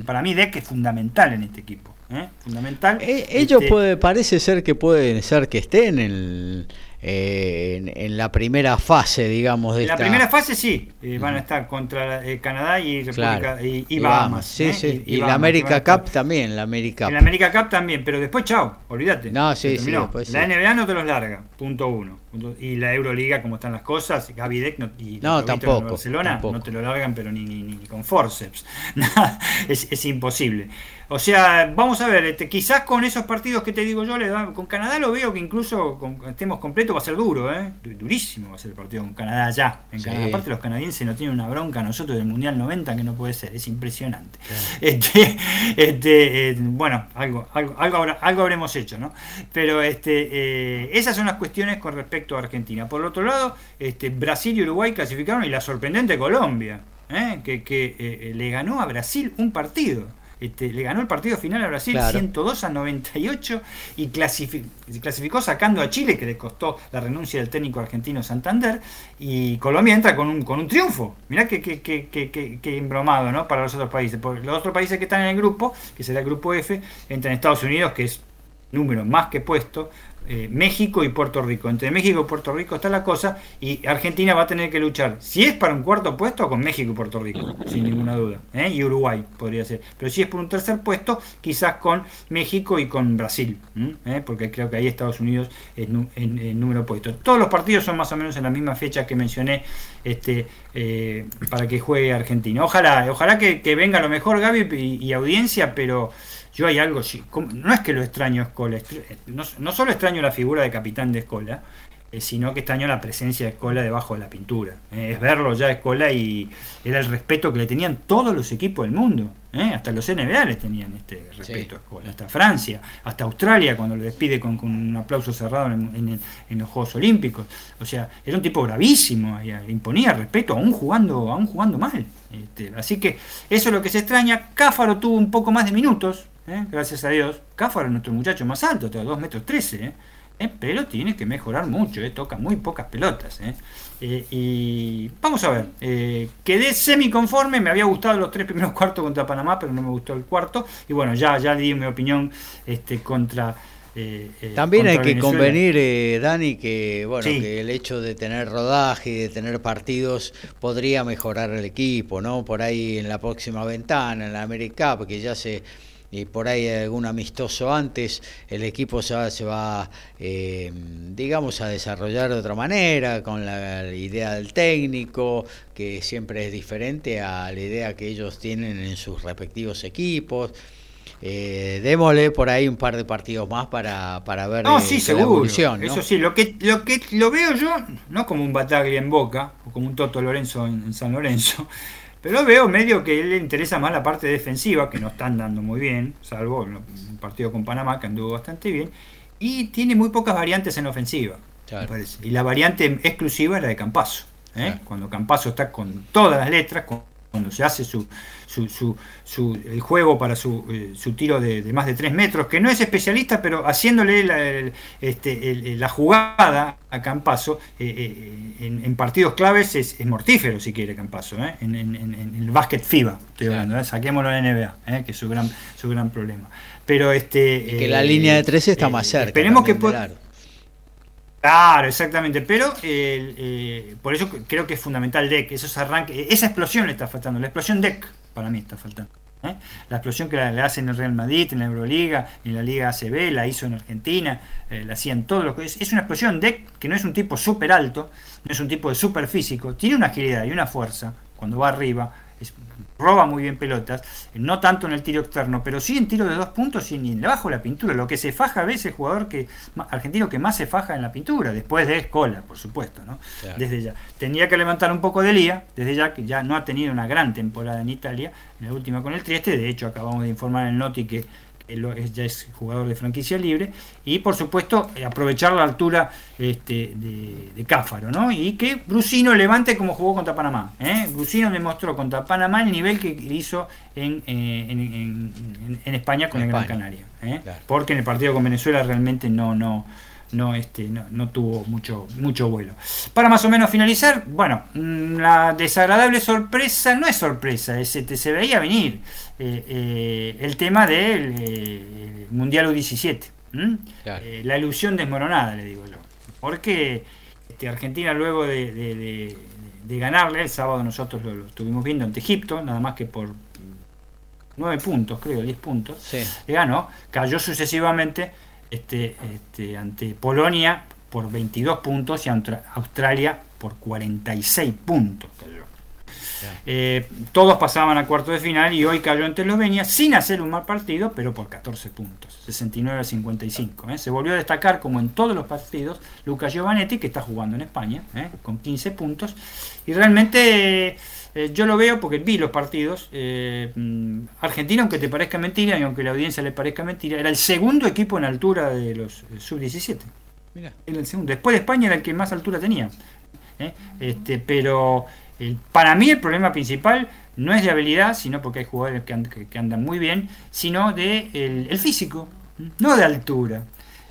Para mí Deck es fundamental en este equipo. ¿Eh? fundamental. Eh, ellos este, puede, parece ser que pueden ser que estén en, eh, en, la primera fase, digamos. De en la primera fase sí, van a estar contra Canadá y, República, y, Bahamas. y, la América Cup también, la América la América Cup también, pero después chao, olvídate. No, sí, sí, la NBA no te los larga, punto uno. Y la Euroliga, como están las cosas, Gaby Deck no, y no, tampoco, Barcelona no te lo largan, pero ni, ni, ni con forceps. [LAUGHS] es, es imposible. O sea, vamos a ver, este, quizás con esos partidos que te digo yo, le con Canadá lo veo que incluso con, estemos completos va a ser duro, ¿eh? durísimo va a ser el partido con Canadá ya. En Canadá, aparte los canadienses no tienen una bronca a nosotros del Mundial 90 que no puede ser, es impresionante. [LAUGHS] Este, este, eh, bueno, algo, algo, algo, habremos hecho, ¿no? Pero este, eh, esas son las cuestiones con respecto a Argentina. Por el otro lado, este, Brasil y Uruguay clasificaron y la sorprendente Colombia, ¿eh? que, que le ganó a Brasil un partido. Este, le ganó el partido final a Brasil 102 a 98 y clasificó, sacando a Chile, que le costó la renuncia del técnico argentino Santander, y Colombia entra con un, con un triunfo. Mirá que, que, que, embromado ¿no? para los otros países. los otros países que están en el grupo, que será el grupo F, entran Estados Unidos, que es número más que puesto, eh, México y Puerto Rico. Entre México y Puerto Rico está la cosa y Argentina va a tener que luchar, si es para un cuarto puesto, con México y Puerto Rico, sin ninguna duda. ¿eh? Y Uruguay podría ser. Pero si es por un tercer puesto, quizás con México y con Brasil, ¿eh? porque creo que ahí Estados Unidos es en, número puesto. Todos los partidos son más o menos en la misma fecha que mencioné este, para que juegue Argentina. Ojalá, ojalá que, venga lo mejor Gaby y audiencia, pero yo hay algo, no es que lo extraño Escola, no, no solo extraño la figura de capitán de Escola, eh, sino que este año la presencia de Escola debajo de la pintura. Eh, es verlo ya Escola y era el respeto que le tenían todos los equipos del mundo. ¿eh? Hasta los NBA le tenían este respeto a Escola. Hasta Francia, hasta Australia cuando lo despide con, un aplauso cerrado en, los Juegos Olímpicos. O sea, era un tipo bravísimo, imponía respeto aún jugando, aún jugando mal. Este, así que eso es lo que se extraña. Cáfaro tuvo un poco más de minutos, gracias a Dios. Cáfaro es nuestro muchacho más alto, 2 metros 13. ¿eh? pero tiene que mejorar mucho, ¿eh? toca muy pocas pelotas. ¿eh? y vamos a ver, quedé semi conforme, me había gustado los tres primeros [LAUGHS] cuartos contra Panamá, pero no me gustó el cuarto, y bueno, ya, ya di mi opinión este, contra... También hay que convenir, Dani, que bueno que el hecho de tener rodaje y de tener partidos podría mejorar el equipo, ¿no? Por ahí en la próxima ventana, en la América, porque ya se y por ahí algún amistoso antes, el equipo se va, se va eh, digamos, a desarrollar de otra manera, con la, idea del técnico, que siempre es diferente a la idea que ellos tienen en sus respectivos equipos. Eh, démosle por ahí un par de partidos más para, para ver no, sí, seguro. evolución. Eso sí, lo que, lo que lo veo yo, no como un Bataglia en Boca, o como un Toto Lorenzo en San Lorenzo, pero veo medio que él le interesa más la parte defensiva, que no están dando muy bien, salvo el partido con Panamá, que anduvo bastante bien, y tiene muy pocas variantes en ofensiva. Y la variante exclusiva es la de Campaso. ¿eh? Cuando Campaso está con todas las letras, cuando se hace su, su, su, el juego para su, eh, su tiro de, más de 3 metros, que no es especialista, pero haciéndole la, este, la jugada a Campaso eh, eh, en, partidos claves es, mortífero, si quiere Campaso, en, el básquet FIBA, estoy hablando, saquémoslo de NBA, que es su gran, su gran problema. Pero este. que la línea de 13 está más cerca. Esperemos que pueda. Claro, exactamente, pero por eso creo que es fundamental DEC, esos arranques, esa explosión le está faltando, la explosión DEC para mí está faltando. ¿eh? La explosión que le hacen en el Real Madrid, en la Euroliga, en la Liga ACB, la hizo en Argentina, eh, la hacían todos los es, es una explosión de que no es un tipo súper alto, no es un tipo de súper físico, tiene una agilidad y una fuerza cuando va arriba, roba muy bien pelotas, no tanto en el tiro externo, pero sí en tiro de dos puntos y en debajo de la pintura. Lo que se faja a veces el jugador que argentino que más se faja en la pintura, después de Escola, por supuesto, ¿no? Desde ya. Tenía que levantar un poco de lía, desde ya que ya no ha tenido una gran temporada en Italia, en la última con el Trieste, de hecho acabamos de informar en Noti que ya es jugador de franquicia libre, y por supuesto eh, aprovechar la altura este, de, Cáfaro, ¿no? Y que Brusino levante como jugó contra Panamá. ¿eh? Brusino demostró contra Panamá el nivel que hizo en, eh, en, España con el Gran Canaria. ¿eh? Porque en el partido con Venezuela realmente no, no, no, este, no, tuvo mucho, mucho vuelo. Para más o menos finalizar, bueno, mm, la desagradable sorpresa no es sorpresa, se, se veía venir eh, eh, el tema del eh, Mundial U17. la ilusión desmoronada, le digo yo. Porque este, Argentina luego de, ganarle, el sábado nosotros lo, estuvimos viendo ante Egipto, nada más que por 9 puntos, creo, 10 puntos, le ganó, cayó sucesivamente este, este, ante Polonia por 22 puntos y ante Australia por 46 puntos. Eh, todos pasaban a cuarto de final y hoy cayó ante Eslovenia sin hacer un mal partido, pero por 14 puntos, 69 a 55. ¿eh? Se volvió a destacar, como en todos los partidos, Lucas Giovanetti, que está jugando en España, ¿eh? con 15 puntos. Y realmente eh, yo lo veo porque vi los partidos. Eh, Argentina, aunque te parezca mentira y aunque la audiencia le parezca mentira, era el segundo equipo en altura de los eh, sub-17. Era el segundo. Después de España era el que más altura tenía. Este, pero para mí el problema principal no es de habilidad, sino porque hay jugadores que, andan muy bien, sino de el, físico, no de altura.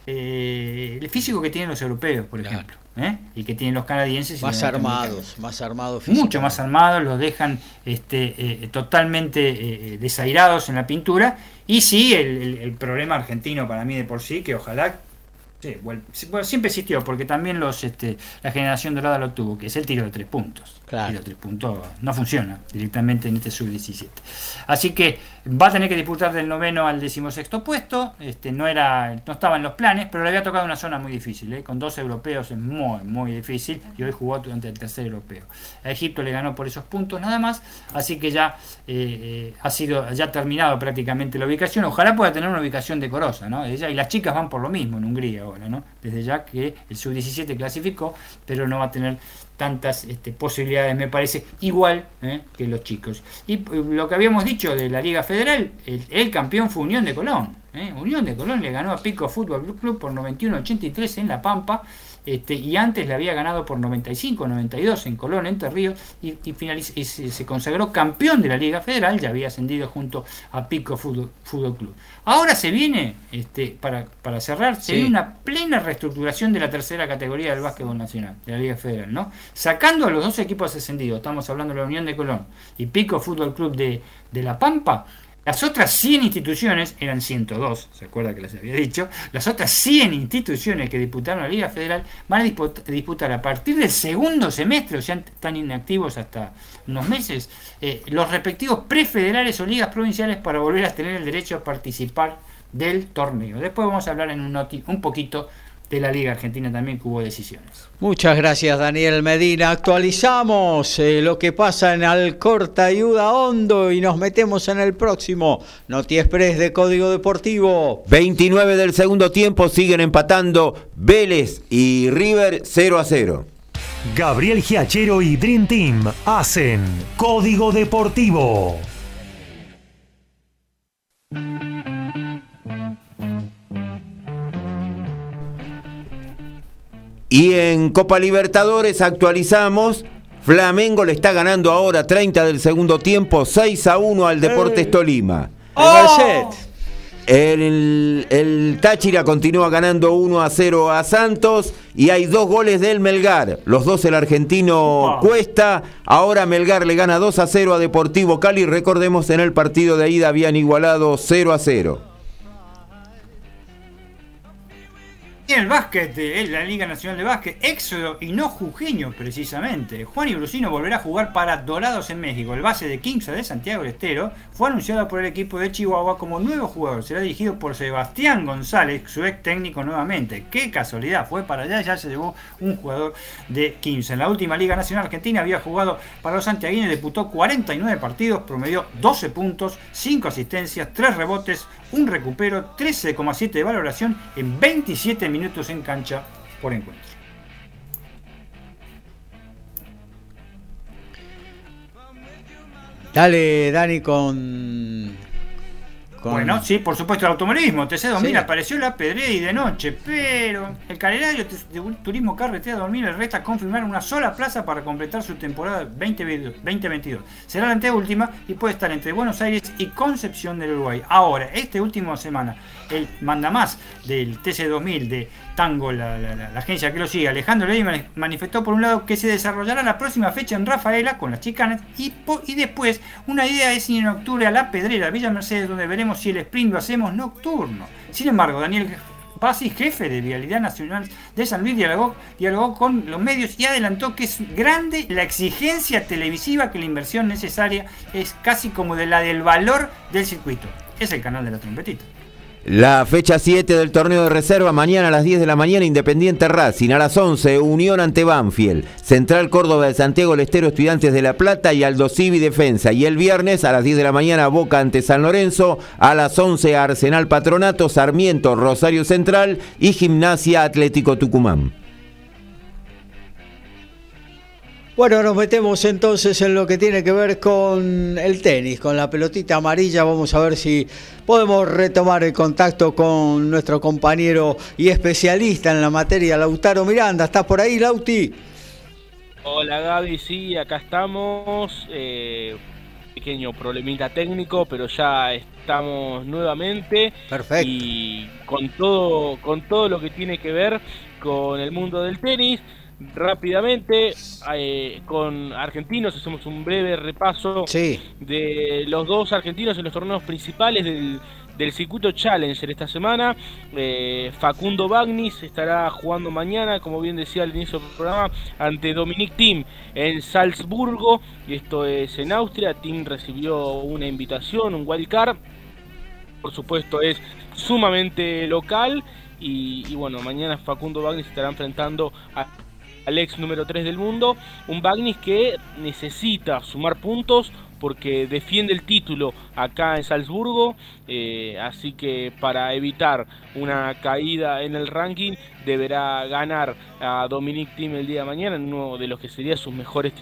el físico que tienen los europeos, por ejemplo. ¿Eh? y que tienen los canadienses. Más armados, más armados. Mucho más armados, los dejan este, eh, totalmente eh, desairados en la pintura. Y sí, el, problema argentino para mí de por sí, que ojalá Sí, bueno, siempre existió, porque también los este, la generación dorada lo tuvo, que es el tiro de tres puntos. Tiro de tres puntos no funciona directamente en este sub-17. Así que va a tener que disputar del noveno al decimosexto puesto. Este, no, era, no estaba en los planes, pero le había tocado una zona muy difícil. ¿eh? Con dos europeos es muy, muy difícil. Y hoy jugó durante el tercer europeo. A Egipto le ganó por esos puntos nada más. Así que ya eh, eh, ha sido ya terminado prácticamente la ubicación. Ojalá pueda tener una ubicación decorosa. ¿no? Ella, y las chicas van por lo mismo en Hungría ahora, ¿no? Desde ya que el sub-17 clasificó, pero no va a tener tantas este, posibilidades, me parece, igual ¿eh? que los chicos. Y eh, lo que habíamos dicho de la Liga Federal, el, campeón fue Unión de Colón. ¿eh? Unión de Colón le ganó a Pico Fútbol Club por 91-83 en La Pampa este, y antes le había ganado por 95, 92 en Colón, Entre Ríos, y, y, se, consagró campeón de la Liga Federal, ya había ascendido junto a Pico Fútbol, Club. Ahora se viene, este, para, para cerrar, se viene una plena reestructuración de la tercera categoría del básquetbol nacional, de la Liga Federal, ¿no? Sacando a los dos equipos ascendidos, estamos hablando de la Unión de Colón y Pico Fútbol Club de, de La Pampa, las otras 100 instituciones, eran 102, se acuerda que les había dicho, las otras 100 instituciones que disputaron la Liga Federal van a disputar a partir del segundo semestre, o sea, están inactivos hasta unos meses, eh, los respectivos prefederales o ligas provinciales para volver a tener el derecho a participar del torneo. Después vamos a hablar en un, un poquito de la Liga Argentina también que hubo decisiones. Muchas gracias Daniel Medina. Actualizamos eh, lo que pasa en Alcorta y Hondo y nos metemos en el próximo Noti Express de Código Deportivo. 29 del segundo tiempo siguen empatando Vélez y River 0 a 0. Gabriel Giachero y Dream Team hacen Código Deportivo. Y en Copa Libertadores actualizamos. Flamengo le está ganando ahora 30 del segundo tiempo, 6 a 1 al Deportes Tolima. ¡Oh! El, el, Táchira continúa ganando 1 a 0 a Santos y hay dos goles del Melgar. Los dos el argentino Cuesta. Ahora Melgar le gana 2 a 0 a Deportivo Cali. Recordemos en el partido de ida habían igualado 0 a 0. El básquet, es la Liga Nacional de Básquet, Éxodo y no Jujeño precisamente. Juan y Brusino volverá a jugar para Dorados en México. El base de Kingsa de Santiago del Estero fue anunciado por el equipo de Chihuahua como nuevo jugador. Será dirigido por Sebastián González, su ex técnico nuevamente. Qué casualidad, fue para allá, ya se llevó un jugador de Kingsa. En la última Liga Nacional Argentina había jugado para los santiaguines, disputó 49 partidos, promedió 12 puntos, 5 asistencias, 3 rebotes, un recupero, 13,7 de valoración en 27 minutos en cancha por encuentro. Dale, Dani, con bueno, sí, por supuesto, el automovilismo. TC2000 apareció la pedrea y de noche, pero el calendario de Turismo Carretera 2000 le resta confirmar una sola plaza para completar su temporada 2022. Será la anteúltima y puede estar entre Buenos Aires y Concepción del Uruguay. Ahora, esta última semana, el mandamás del TC2000 de Tango, la, agencia que lo sigue, Alejandro Ley manifestó por un lado que se desarrollará la próxima fecha en Rafaela con las chicanas y, después una idea es ir en octubre a La Pedrera, Villa Mercedes, donde veremos si el sprint lo hacemos nocturno. Sin embargo, Daniel Pasi, jefe de Vialidad Nacional de San Luis, dialogó con los medios y adelantó que es grande la exigencia televisiva que la inversión necesaria es casi como de la del valor del circuito. Es el canal de la trompetita. La fecha 7 del torneo de reserva, mañana a las 10 de la mañana, Independiente Racing, a las 11, Unión ante Banfield, Central Córdoba de Santiago Lestero, Estudiantes de La Plata y Aldo Civi Defensa. Y el viernes a las 10 de la mañana, Boca ante San Lorenzo, a las 11, Arsenal Patronato, Sarmiento, Rosario Central y Gimnasia Atlético Tucumán. Bueno, nos metemos entonces en lo que tiene que ver con el tenis, con la pelotita amarilla. Vamos a ver si podemos retomar el contacto con nuestro compañero y especialista en la materia, Lautaro Miranda. ¿Estás por ahí, Lauti? Hola Gaby, sí, acá estamos. Eh, pequeño problemita técnico, pero ya estamos nuevamente. Perfecto. Y con todo, con todo lo que tiene que ver con el mundo del tenis rápidamente eh, con argentinos, hacemos un breve repaso de los dos argentinos en los torneos principales del, circuito Challenger esta semana. Eh, Facundo Bagnis estará jugando mañana, como bien decía al inicio del programa, ante Dominic Thiem en Salzburgo, y esto es en Austria. Thiem recibió una invitación, un wildcard. Por supuesto, es sumamente local. Y, y, bueno, mañana Facundo Bagnis estará enfrentando a al ex número 3 del mundo, un Bagnis que necesita sumar puntos porque defiende el título acá en Salzburgo, eh, así que para evitar una caída en el ranking deberá ganar a Dominic Thiem el día de mañana en uno de los que sería sus mejores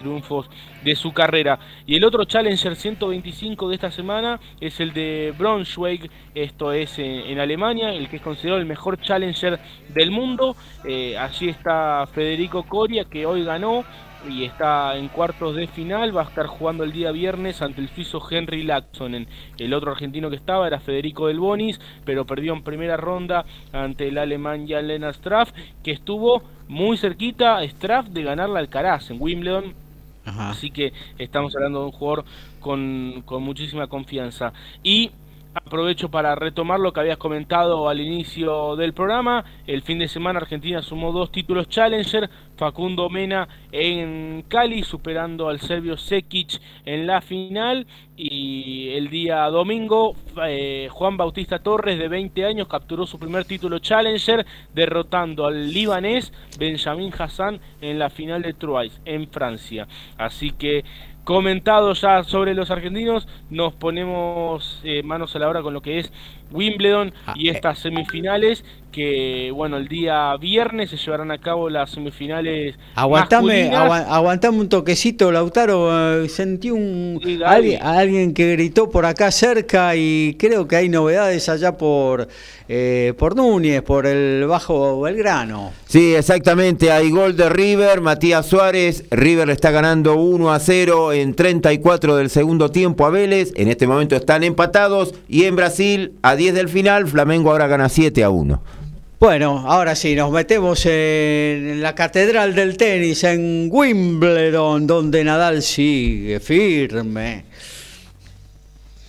triunfos de su carrera. Y el otro Challenger 125 de esta semana es el de Braunschweig, esto es en, Alemania, el que es considerado el mejor Challenger del mundo. Eh, allí está Federico Coria, que hoy ganó y está en cuartos de final, va a estar jugando el día viernes ante el suizo Henry Laxon. El otro argentino que estaba era Federico Del Bonis, pero perdió en primera ronda ante el alemán Jan Lennart Straff, que estuvo muy cerquita Straff de ganar la Alcaraz en Wimbledon Así que estamos hablando de un jugador con, con muchísima confianza. Y Aprovecho para retomar lo que habías comentado al inicio del programa. El fin de semana Argentina sumó dos títulos Challenger. Facundo Mena en Cali, superando al serbio Sekic en la final. Y el día domingo, eh, Juan Bautista Torres, de 20 años, capturó su primer título Challenger, derrotando al libanés Benjamin Hassan en la final de Troyes, en Francia. Así que comentado ya sobre los argentinos, nos ponemos eh, manos a la obra con lo que es Wimbledon ah, y eh. estas semifinales que bueno el día viernes se llevarán a cabo las semifinales aguantame aguantame un toquecito Lautaro eh, sentí un alguien, que gritó por acá cerca y creo que hay novedades allá por eh, por Núñez por el bajo Belgrano. Sí exactamente hay gol de River Matías Suárez River le está ganando 1 a 0 en 34 del segundo tiempo a Vélez en este momento están empatados y en Brasil a 10 del final, Flamengo ahora gana 7 a 1. Bueno, ahora sí, nos metemos en la catedral del tenis, en Wimbledon, donde Nadal sigue firme.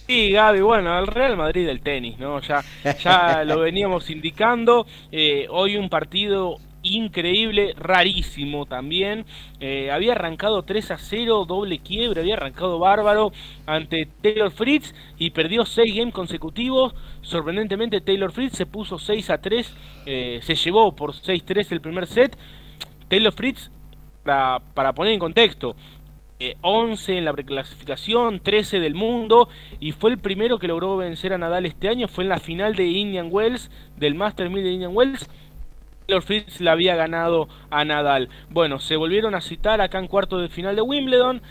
Sí, Gaby, bueno, el Real Madrid del tenis, ¿no? Ya, ya [LAUGHS] lo veníamos indicando. Eh, hoy un partido increíble, rarísimo también. Eh, había arrancado 3 a 0, doble quiebre, había arrancado bárbaro ante Taylor Fritz y perdió 6 games consecutivos. Sorprendentemente Taylor Fritz se puso 6 a 3, eh, se llevó por 6-3 el primer set. Taylor Fritz, para, para poner en contexto, 11 eh, en la preclasificación, 13 del mundo y fue el primero que logró vencer a Nadal este año, fue en la final de Indian Wells, del Master 1000 de Indian Wells Taylor Fritz le había ganado a Nadal. Bueno, se volvieron a citar acá en cuarto de final de Wimbledon.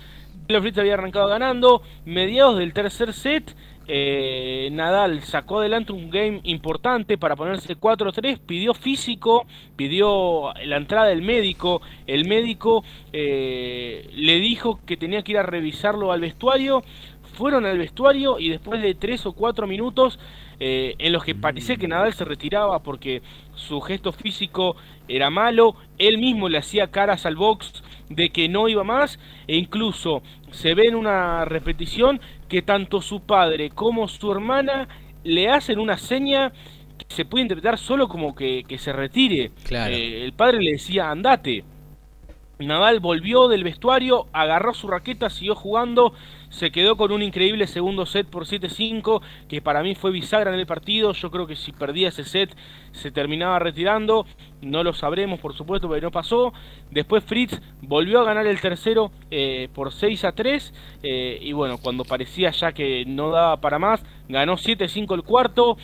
Taylor Fritz había arrancado ganando. Mediados del tercer set, eh, Nadal sacó adelante un game importante para ponerse 4-3, pidió físico, pidió la entrada del médico, el médico eh, le dijo que tenía que ir a revisarlo al vestuario, fueron al vestuario y después de 3 o 4 minutos eh, en los que parecía que Nadal se retiraba porque su gesto físico era malo, él mismo le hacía caras al box de que no iba más e incluso se ve en una repetición que tanto su padre como su hermana le hacen una seña que se puede interpretar solo como que, se retire. Eh, el padre le decía andate. Nadal volvió del vestuario, agarró su raqueta, siguió jugando, se quedó con un increíble segundo set por 7-5, que para mí fue bisagra en el partido. Yo creo que si perdía ese set se terminaba retirando. No lo sabremos, por supuesto, pero no pasó. Después Fritz volvió a ganar el tercero eh, por 6 a 3. Eh, y bueno, cuando parecía ya que no daba para más, ganó 7-5 el cuarto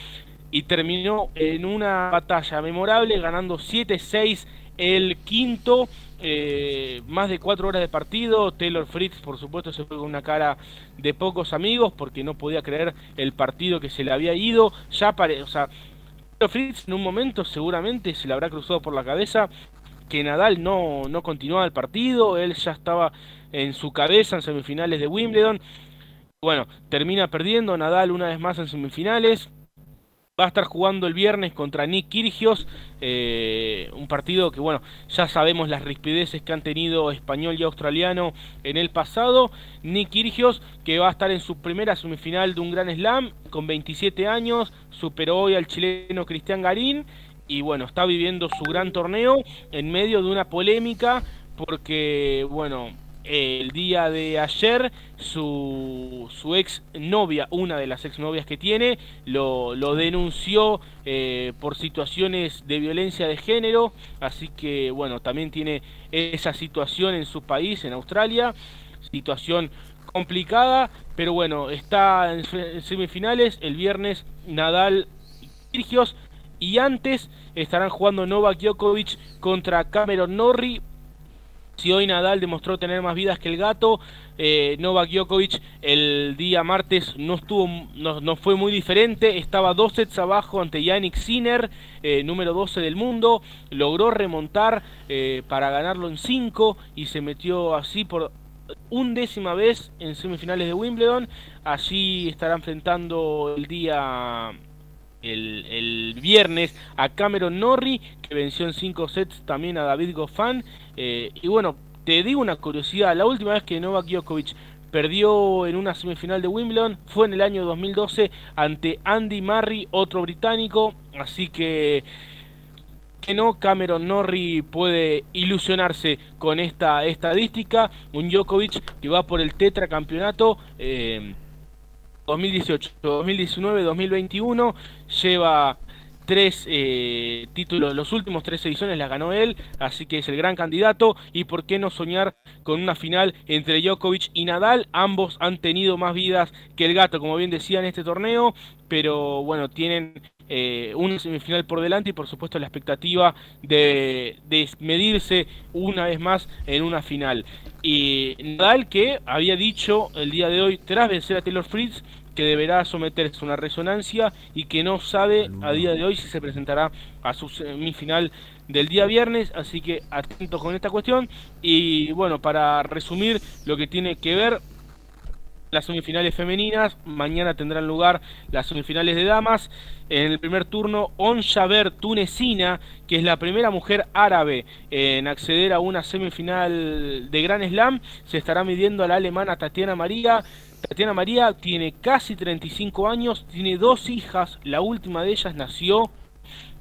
y terminó en una batalla memorable, ganando 7-6 el quinto. Eh, más de cuatro horas de partido. Taylor Fritz, por supuesto, se fue con una cara de pocos amigos porque no podía creer el partido que se le había ido. Ya pare, o sea, Taylor Fritz en un momento seguramente se le habrá cruzado por la cabeza que Nadal no, no continuaba el partido. Él ya estaba en su cabeza en semifinales de Wimbledon. Bueno, termina perdiendo Nadal una vez más en semifinales. Va a estar jugando el viernes contra Nick Kirgios, eh, un partido que, bueno, ya sabemos las rispideces que han tenido español y australiano en el pasado. Nick Kirgios, que va a estar en su primera semifinal de un Gran Slam, con 27 años, superó hoy al chileno Cristian Garín y, bueno, está viviendo su gran torneo en medio de una polémica porque, bueno, el día de ayer su, su ex novia, una de las ex novias que tiene, lo, lo denunció eh, por situaciones de violencia de género, así que bueno, también tiene esa situación en su país, en Australia, situación complicada, pero bueno, está en semifinales. El viernes Nadal y y antes estarán jugando Novak Djokovic contra Cameron Norrie. Si hoy Nadal demostró tener más vidas que el gato, eh, Novak Djokovic el día martes no estuvo no, fue muy diferente, estaba dos sets abajo ante Yannick Sinner, eh, número 12 del mundo, logró remontar eh, para ganarlo en 5 y se metió así por undécima vez en semifinales de Wimbledon. Allí estará enfrentando el día el, viernes a Cameron Norrie, que venció en 5 sets también a David Goffin. Eh, y bueno, te digo una curiosidad, la última vez que Novak Djokovic perdió en una semifinal de Wimbledon fue en el año 2012 ante Andy Murray, otro británico, así que que no, Cameron Norrie puede ilusionarse con esta estadística, un Djokovic que va por el tetracampeonato eh, 2018, 2019, 2021, lleva tres eh, títulos, los últimos tres ediciones las ganó él, así que es el gran candidato. Y por qué no soñar con una final entre Djokovic y Nadal. Ambos han tenido más vidas que el gato, como bien decía en este torneo, pero bueno, tienen eh, una semifinal por delante y por supuesto la expectativa de, de medirse una vez más en una final. Y Nadal que había dicho el día de hoy, tras vencer a Taylor Fritz, que deberá someterse a una resonancia y que no sabe a día de hoy si se presentará a su semifinal del día viernes, así que atentos con esta cuestión. Y bueno, para resumir lo que tiene que ver las semifinales femeninas. Mañana tendrán lugar las semifinales de damas. En el primer turno, On tunecina, que es la primera mujer árabe en acceder a una semifinal de Gran Slam, se estará midiendo a la alemana Tatiana María. Tatiana María tiene casi 35 años, tiene dos hijas, la última de ellas nació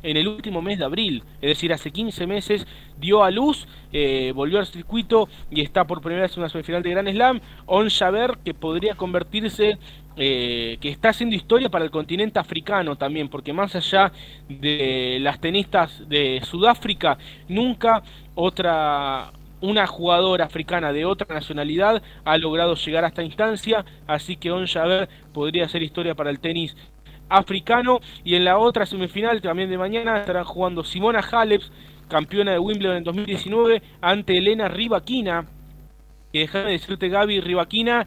en el último mes de abril, es decir, hace 15 meses dio a luz, eh, volvió al circuito y está por primera vez en una semifinal de Gran Slam. On Javer, que podría convertirse, eh, que está haciendo historia para el continente africano también, porque más allá de las tenistas de Sudáfrica, nunca otra una jugadora africana de otra nacionalidad ha logrado llegar a esta instancia, así que On Javer podría ser historia para el tenis africano. Y en la otra semifinal, también de mañana, estarán jugando Simona Halep, campeona de Wimbledon en 2019, ante Elena Rivaquina. Que déjame decirte, Gaby, Rivaquina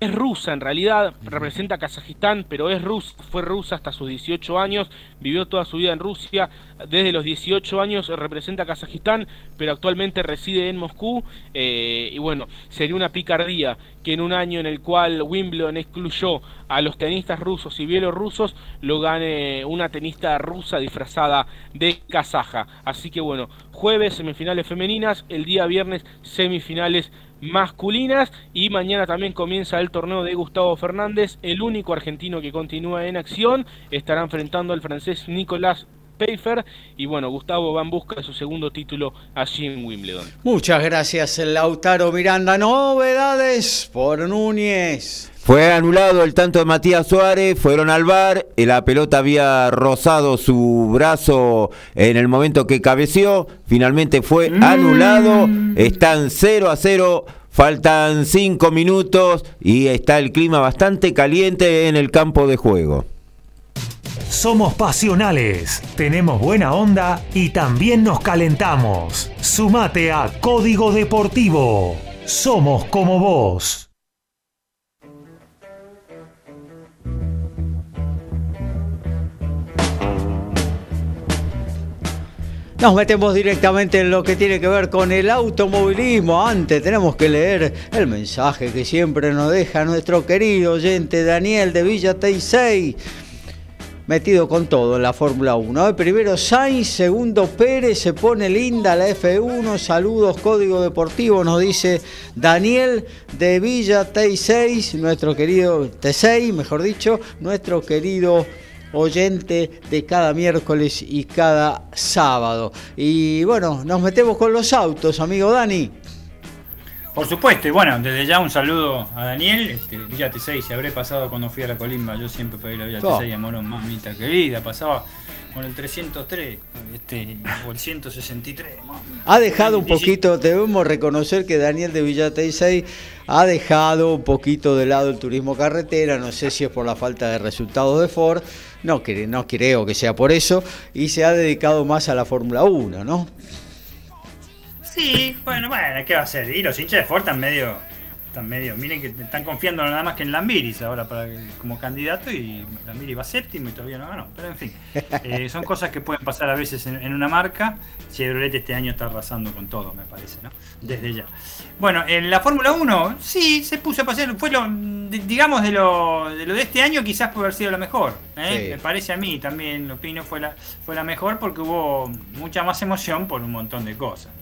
es rusa en realidad, representa a Kazajistán, pero es rusa, fue rusa hasta sus 18 años, vivió toda su vida en Rusia, desde los 18 años representa a Kazajistán, pero actualmente reside en Moscú, eh, y bueno, sería una picardía que en un año en el cual Wimbledon excluyó a los tenistas rusos y bielorrusos, lo gane una tenista rusa disfrazada de kazaja. Así que bueno, jueves semifinales femeninas, el día viernes semifinales masculinas. Y mañana también comienza el torneo de Gustavo Fernández, el único argentino que continúa en acción, estará enfrentando al francés Nicolás Peifer y bueno, Gustavo va en busca de su segundo título allí en Wimbledon. Muchas gracias Lautaro Miranda, novedades por Núñez. Fue anulado el tanto de Matías Suárez, fueron al bar, la pelota había rozado su brazo en el momento que cabeció, finalmente fue mm. anulado, están 0 a 0, faltan 5 minutos y está el clima bastante caliente en el campo de juego. Somos pasionales, tenemos buena onda y también nos calentamos. Sumate a Código Deportivo. Somos como vos. Nos metemos directamente en lo que tiene que ver con el automovilismo. Antes tenemos que leer el mensaje que siempre nos deja nuestro querido oyente Daniel de Villa Teisei. Metido con todo en la Fórmula 1. Primero Sainz, segundo Pérez, se pone linda la F1. Saludos, Código Deportivo, nos dice Daniel de Villa T6, nuestro querido T6, mejor dicho, nuestro querido oyente de cada miércoles y cada sábado. Y bueno, nos metemos con los autos, amigo Dani. Por supuesto, y bueno, desde ya un saludo a Daniel, este, Villa T6, se habré pasado cuando fui a la colimba, yo siempre a la Villa T6 a Morón, mamita querida, pasaba con el 303 este, o el 163. Ha dejado un poquito, debemos reconocer que Daniel de Villateisei ha dejado un poquito de lado el turismo carretera, no sé si es por la falta de resultados de Ford, no, no creo que sea por eso, y se ha dedicado más a la Fórmula 1, ¿no? Sí, bueno, bueno, ¿qué va a hacer? Y los hinchas de Ford están medio están medio, miren que están confiando nada más que en Lambiris ahora para como candidato y Lambiris va séptimo y todavía no ganó. Pero en fin, [LAUGHS] eh, son cosas que pueden pasar a veces en, una marca. Chevrolet este año está arrasando con todo, me parece, ¿no? Desde ya. Bueno, en la Fórmula 1, sí, se puso a pasar, fue lo, digamos, de lo, de lo de este año quizás puede haber sido lo mejor. ¿eh? Me parece a mí también, lo opino, fue la, fue la mejor porque hubo mucha más emoción por un montón de cosas.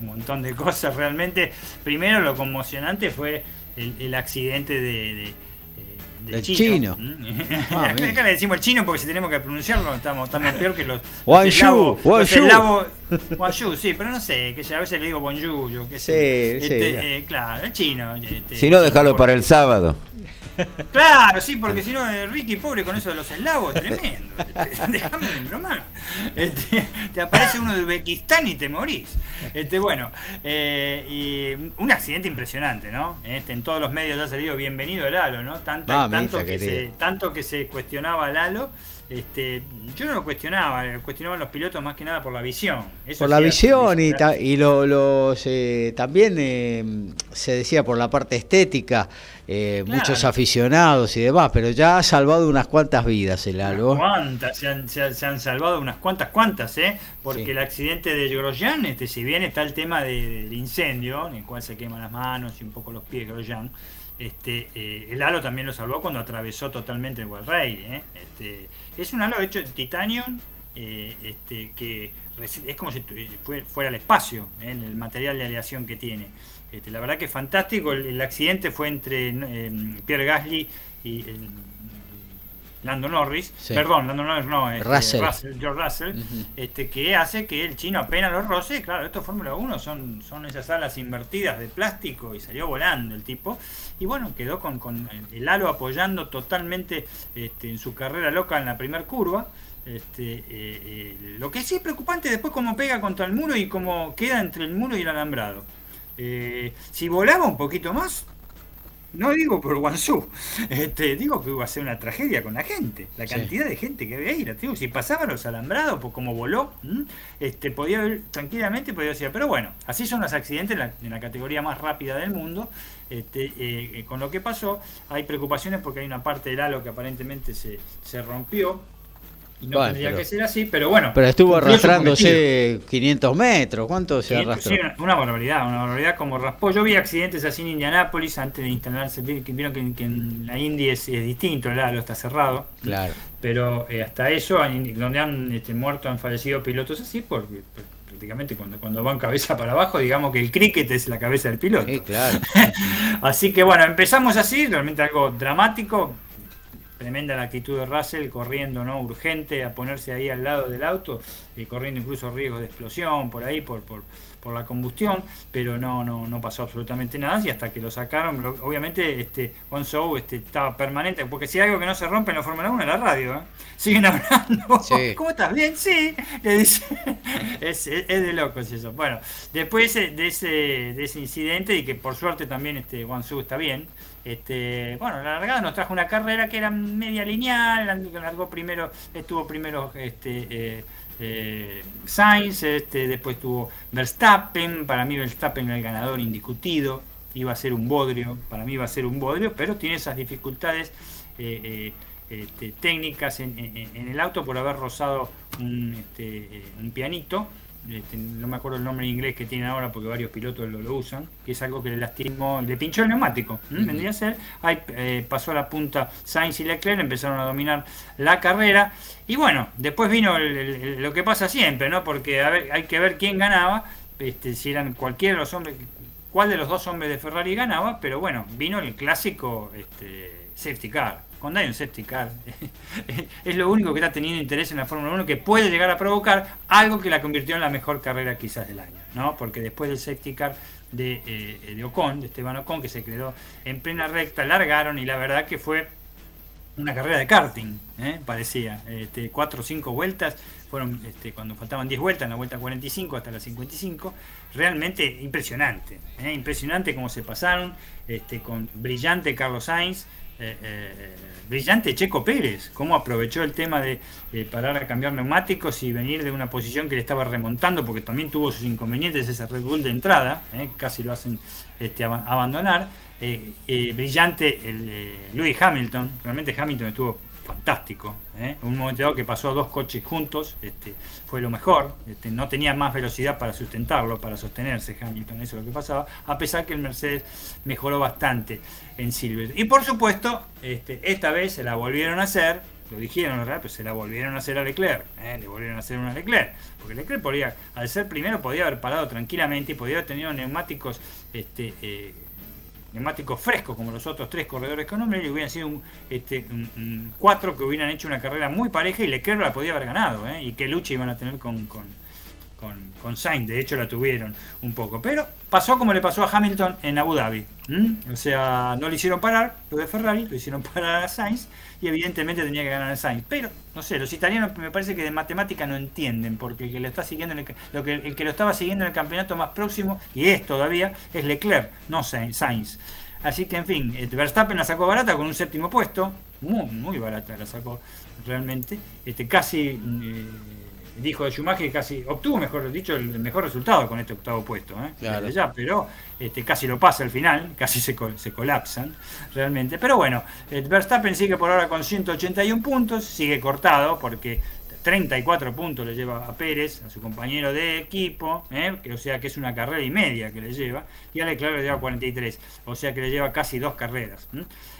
Un montón de [LAUGHS] cosas realmente. Primero lo conmocionante fue el, accidente de, del chino. Ah, [LAUGHS] acá le decimos el chino porque si tenemos que pronunciarlo estamos, estamos peor que los. Guangzhou, Guangzhou. sí, pero no sé, que a veces le digo bonjour, yo qué sé. Sí, este, eh, claro, el chino. Este, si no, déjalo para el sábado. [LAUGHS] Claro, sí, porque si no, eh, Ricky, pobre con eso de los eslavos, tremendo. [LAUGHS] Déjame de bromar. Este, te aparece uno de Uzbekistán y te morís. Este, bueno, eh, y un accidente impresionante, ¿no? Este, en todos los medios ha salido bienvenido el halo, ¿no? Tanto, tanto, que se, tanto que se cuestionaba el halo este, yo no lo cuestionaba, cuestionaban los pilotos más que nada por la visión. por la visión y, y lo, también eh, se decía por la parte estética, eh, muchos aficionados y demás, pero ya ha salvado unas cuantas vidas el algo. ¿Cuántas? Se han, se, han, salvado unas cuantas, cuantas, ¿eh? Porque el accidente de Grosjean, este, si bien está el tema del incendio, en el cual se queman las manos y un poco los pies Grosjean, este, eh, el halo también lo salvó cuando atravesó totalmente el World ¿eh? Este, es un halo hecho de titanio eh, este, que es como si fuera el espacio en el material de aleación que tiene. Este, la verdad que es fantástico. El, accidente fue entre Pierre Gasly y Lando Norris, perdón, Lando Norris no, este, Russell. George Russell, este, que hace que el chino apenas lo roce, claro, esto Fórmula 1 son, son esas alas invertidas de plástico y salió volando el tipo, y bueno, quedó con, con el halo apoyando totalmente este, en su carrera loca en la primera curva, este, eh, eh, lo que sí es preocupante después cómo pega contra el muro y cómo queda entre el muro y el alambrado. Eh, si volaba un poquito más, no digo por Guangzhou, [LAUGHS] este, digo que iba a ser una tragedia con la gente, la cantidad de gente que había ahí. Digo, si pasaban los alambrados, pues como voló, este, podía haber, tranquilamente podía ser. Pero bueno, así son los accidentes en la, categoría más rápida del mundo. Este, eh, eh, con lo que pasó, hay preocupaciones porque hay una parte del halo que aparentemente se, se rompió y no tendría que ser así, pero bueno. Pero estuvo arrastrándose 500 metros. ¿Cuánto se arrastró? Sí, una barbaridad, una barbaridad como raspó. Yo vi accidentes así en Indianápolis antes de instalarse. Vieron que, en la India es, distinto, el halo está cerrado. Claro. Pero eh, hasta eso, donde han este, muerto, han fallecido pilotos así, porque prácticamente cuando, cuando van cabeza para abajo, digamos que el cricket es la cabeza del piloto. Sí, claro. [LAUGHS] así que bueno, empezamos así, realmente algo dramático tremenda la actitud de Russell corriendo no urgente a ponerse ahí al lado del auto y corriendo incluso riesgos de explosión por ahí por, por, por, la combustión pero no no no pasó absolutamente nada y hasta que lo sacaron obviamente este Gonzalo este estaba permanente porque si hay algo que no se rompe en la Fórmula 1 es la radio ¿eh? [LAUGHS] siguen hablando. ¿cómo estás? bien sí le dice. [LAUGHS] Es, es, de locos eso. Bueno después de ese de ese incidente y que por suerte también este Guangzhou está bien este, bueno, la largada nos trajo una carrera que era media lineal, largó primero, estuvo primero este, eh, eh, Sainz, este, después tuvo Verstappen, para mí Verstappen era el ganador indiscutido, iba a ser un bodrio, para mí iba a ser un bodrio, pero tiene esas dificultades eh, este, técnicas en, el auto por haber rozado un, este, un pianito este, no me acuerdo el nombre en inglés que tiene ahora porque varios pilotos lo, usan, que es algo que le lastimó, le pinchó el neumático, vendría a ser, ahí eh, pasó a la punta Sainz y Leclerc, empezaron a dominar la carrera, y bueno, después vino lo que pasa siempre, ¿no? Porque hay que ver quién ganaba, este, si eran cualquiera de los hombres, cuál de los dos hombres de Ferrari ganaba, pero bueno, vino el clásico este, safety car cuando hay un safety car, [LAUGHS] es lo único que está teniendo interés en la Fórmula 1 que puede llegar a provocar algo que la convirtió en la mejor carrera quizás del año, ¿no? Porque después del safety car de, eh, de Ocon, de Esteban Ocon, que se quedó en plena recta, largaron y la verdad que fue una carrera de karting, ¿eh? parecía. Este, cuatro o cinco vueltas, fueron este, cuando faltaban 10 vueltas, en la vuelta 45 hasta la 55. Realmente impresionante, ¿eh? impresionante cómo se pasaron, este, con brillante Carlos Sainz. Eh, brillante Checo Pérez, cómo aprovechó el tema de, parar a cambiar neumáticos y venir de una posición que le estaba remontando, porque también tuvo sus inconvenientes ese Red Bull de entrada, casi lo hacen este, abandonar. Eh, eh, brillante el eh, Louis Hamilton. Realmente Hamilton estuvo fantástico. En un momento dado que pasó dos coches juntos, este, fue lo mejor. Este, no tenía más velocidad para sustentarlo, para sostenerse Hamilton, eso es lo que pasaba. A pesar que el Mercedes mejoró bastante en Silver. Y por supuesto, este, esta vez se la volvieron a hacer. Lo dijeron, ¿verdad? Pero se la volvieron a hacer a Leclerc. Le volvieron a hacer una Leclerc. Porque Leclerc podía, al ser primero, podía haber parado tranquilamente y podía haber tenido neumáticos este, neumáticos frescos como los otros tres corredores con nombre y hubieran sido un, este, cuatro que hubieran hecho una carrera muy pareja y Leclerc la podía haber ganado ¿eh? y qué lucha iban a tener con, con, con, Sainz, de hecho la tuvieron un poco, pero pasó como le pasó a Hamilton en Abu Dhabi, o sea, no le hicieron parar lo de Ferrari, lo hicieron [LAUGHS] parar a Sainz y evidentemente tenía que ganar Sainz, pero no sé, los italianos me parece que de matemática no entienden, porque el que lo está siguiendo que, el lo estaba siguiendo en el campeonato más próximo, y es todavía, es Leclerc, no Sainz. Así que en fin, eh, Verstappen la sacó barata con un séptimo puesto, muy, muy barata la sacó realmente, este, casi eh, dijo de Schumacher casi obtuvo, mejor dicho, el, mejor resultado con este octavo puesto, ¿eh? ya, pero este, casi lo pasa al final, casi se, se colapsan realmente. Pero bueno, eh, Verstappen sigue por ahora con 181 puntos, sigue cortado porque 34 puntos le lleva a Pérez, a su compañero de equipo, ¿eh? que, o sea que es una carrera y media que le lleva, y a Leclerc le lleva 43, o sea que le lleva casi dos carreras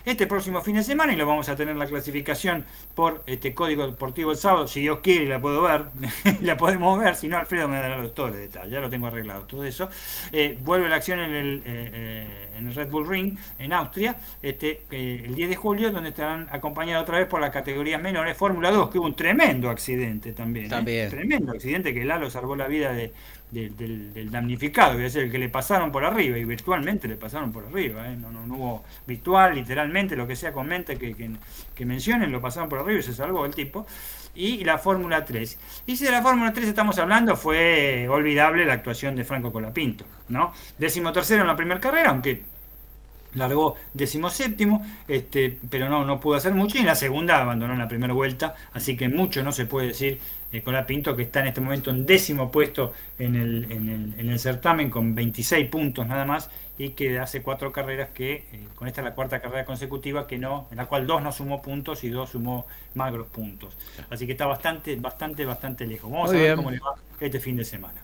este próximo fin de semana y lo vamos a tener la clasificación por este código deportivo el sábado. Si Dios quiere, la puedo ver, [LAUGHS] la podemos ver. Si no, Alfredo me dará todos los detalles. Ya lo tengo arreglado todo eso. Eh, vuelve la acción en el, eh, eh, en el Red Bull Ring en Austria este, el 10 de julio, donde estarán acompañados otra vez por las categorías menores. Fórmula 2, que hubo un tremendo accidente también. también. Tremendo accidente que Lalo salvó la vida de del, damnificado, es el que le pasaron por arriba, y virtualmente le pasaron por arriba, ¿eh? no, no, hubo virtual, literalmente, lo que sea con que, que, mencionen, lo pasaron por arriba y se salvó el tipo. Y la Fórmula 3. Y si de la Fórmula 3 estamos hablando, fue olvidable la actuación de Franco Colapinto, ¿no? Décimo tercero en la primera carrera, aunque largó decimoséptimo, este, pero no, no pudo hacer mucho y en la segunda abandonó en la primera vuelta, así que mucho no se puede decir con la Pinto que está en este momento en décimo puesto en el, en el, en el certamen con 26 puntos nada más y que hace cuatro carreras que, eh, con esta es la cuarta carrera consecutiva, que no, en la cual dos no sumó puntos y dos sumó magros puntos. Así que está bastante, bastante, bastante lejos. Vamos a ver cómo le va este fin de semana.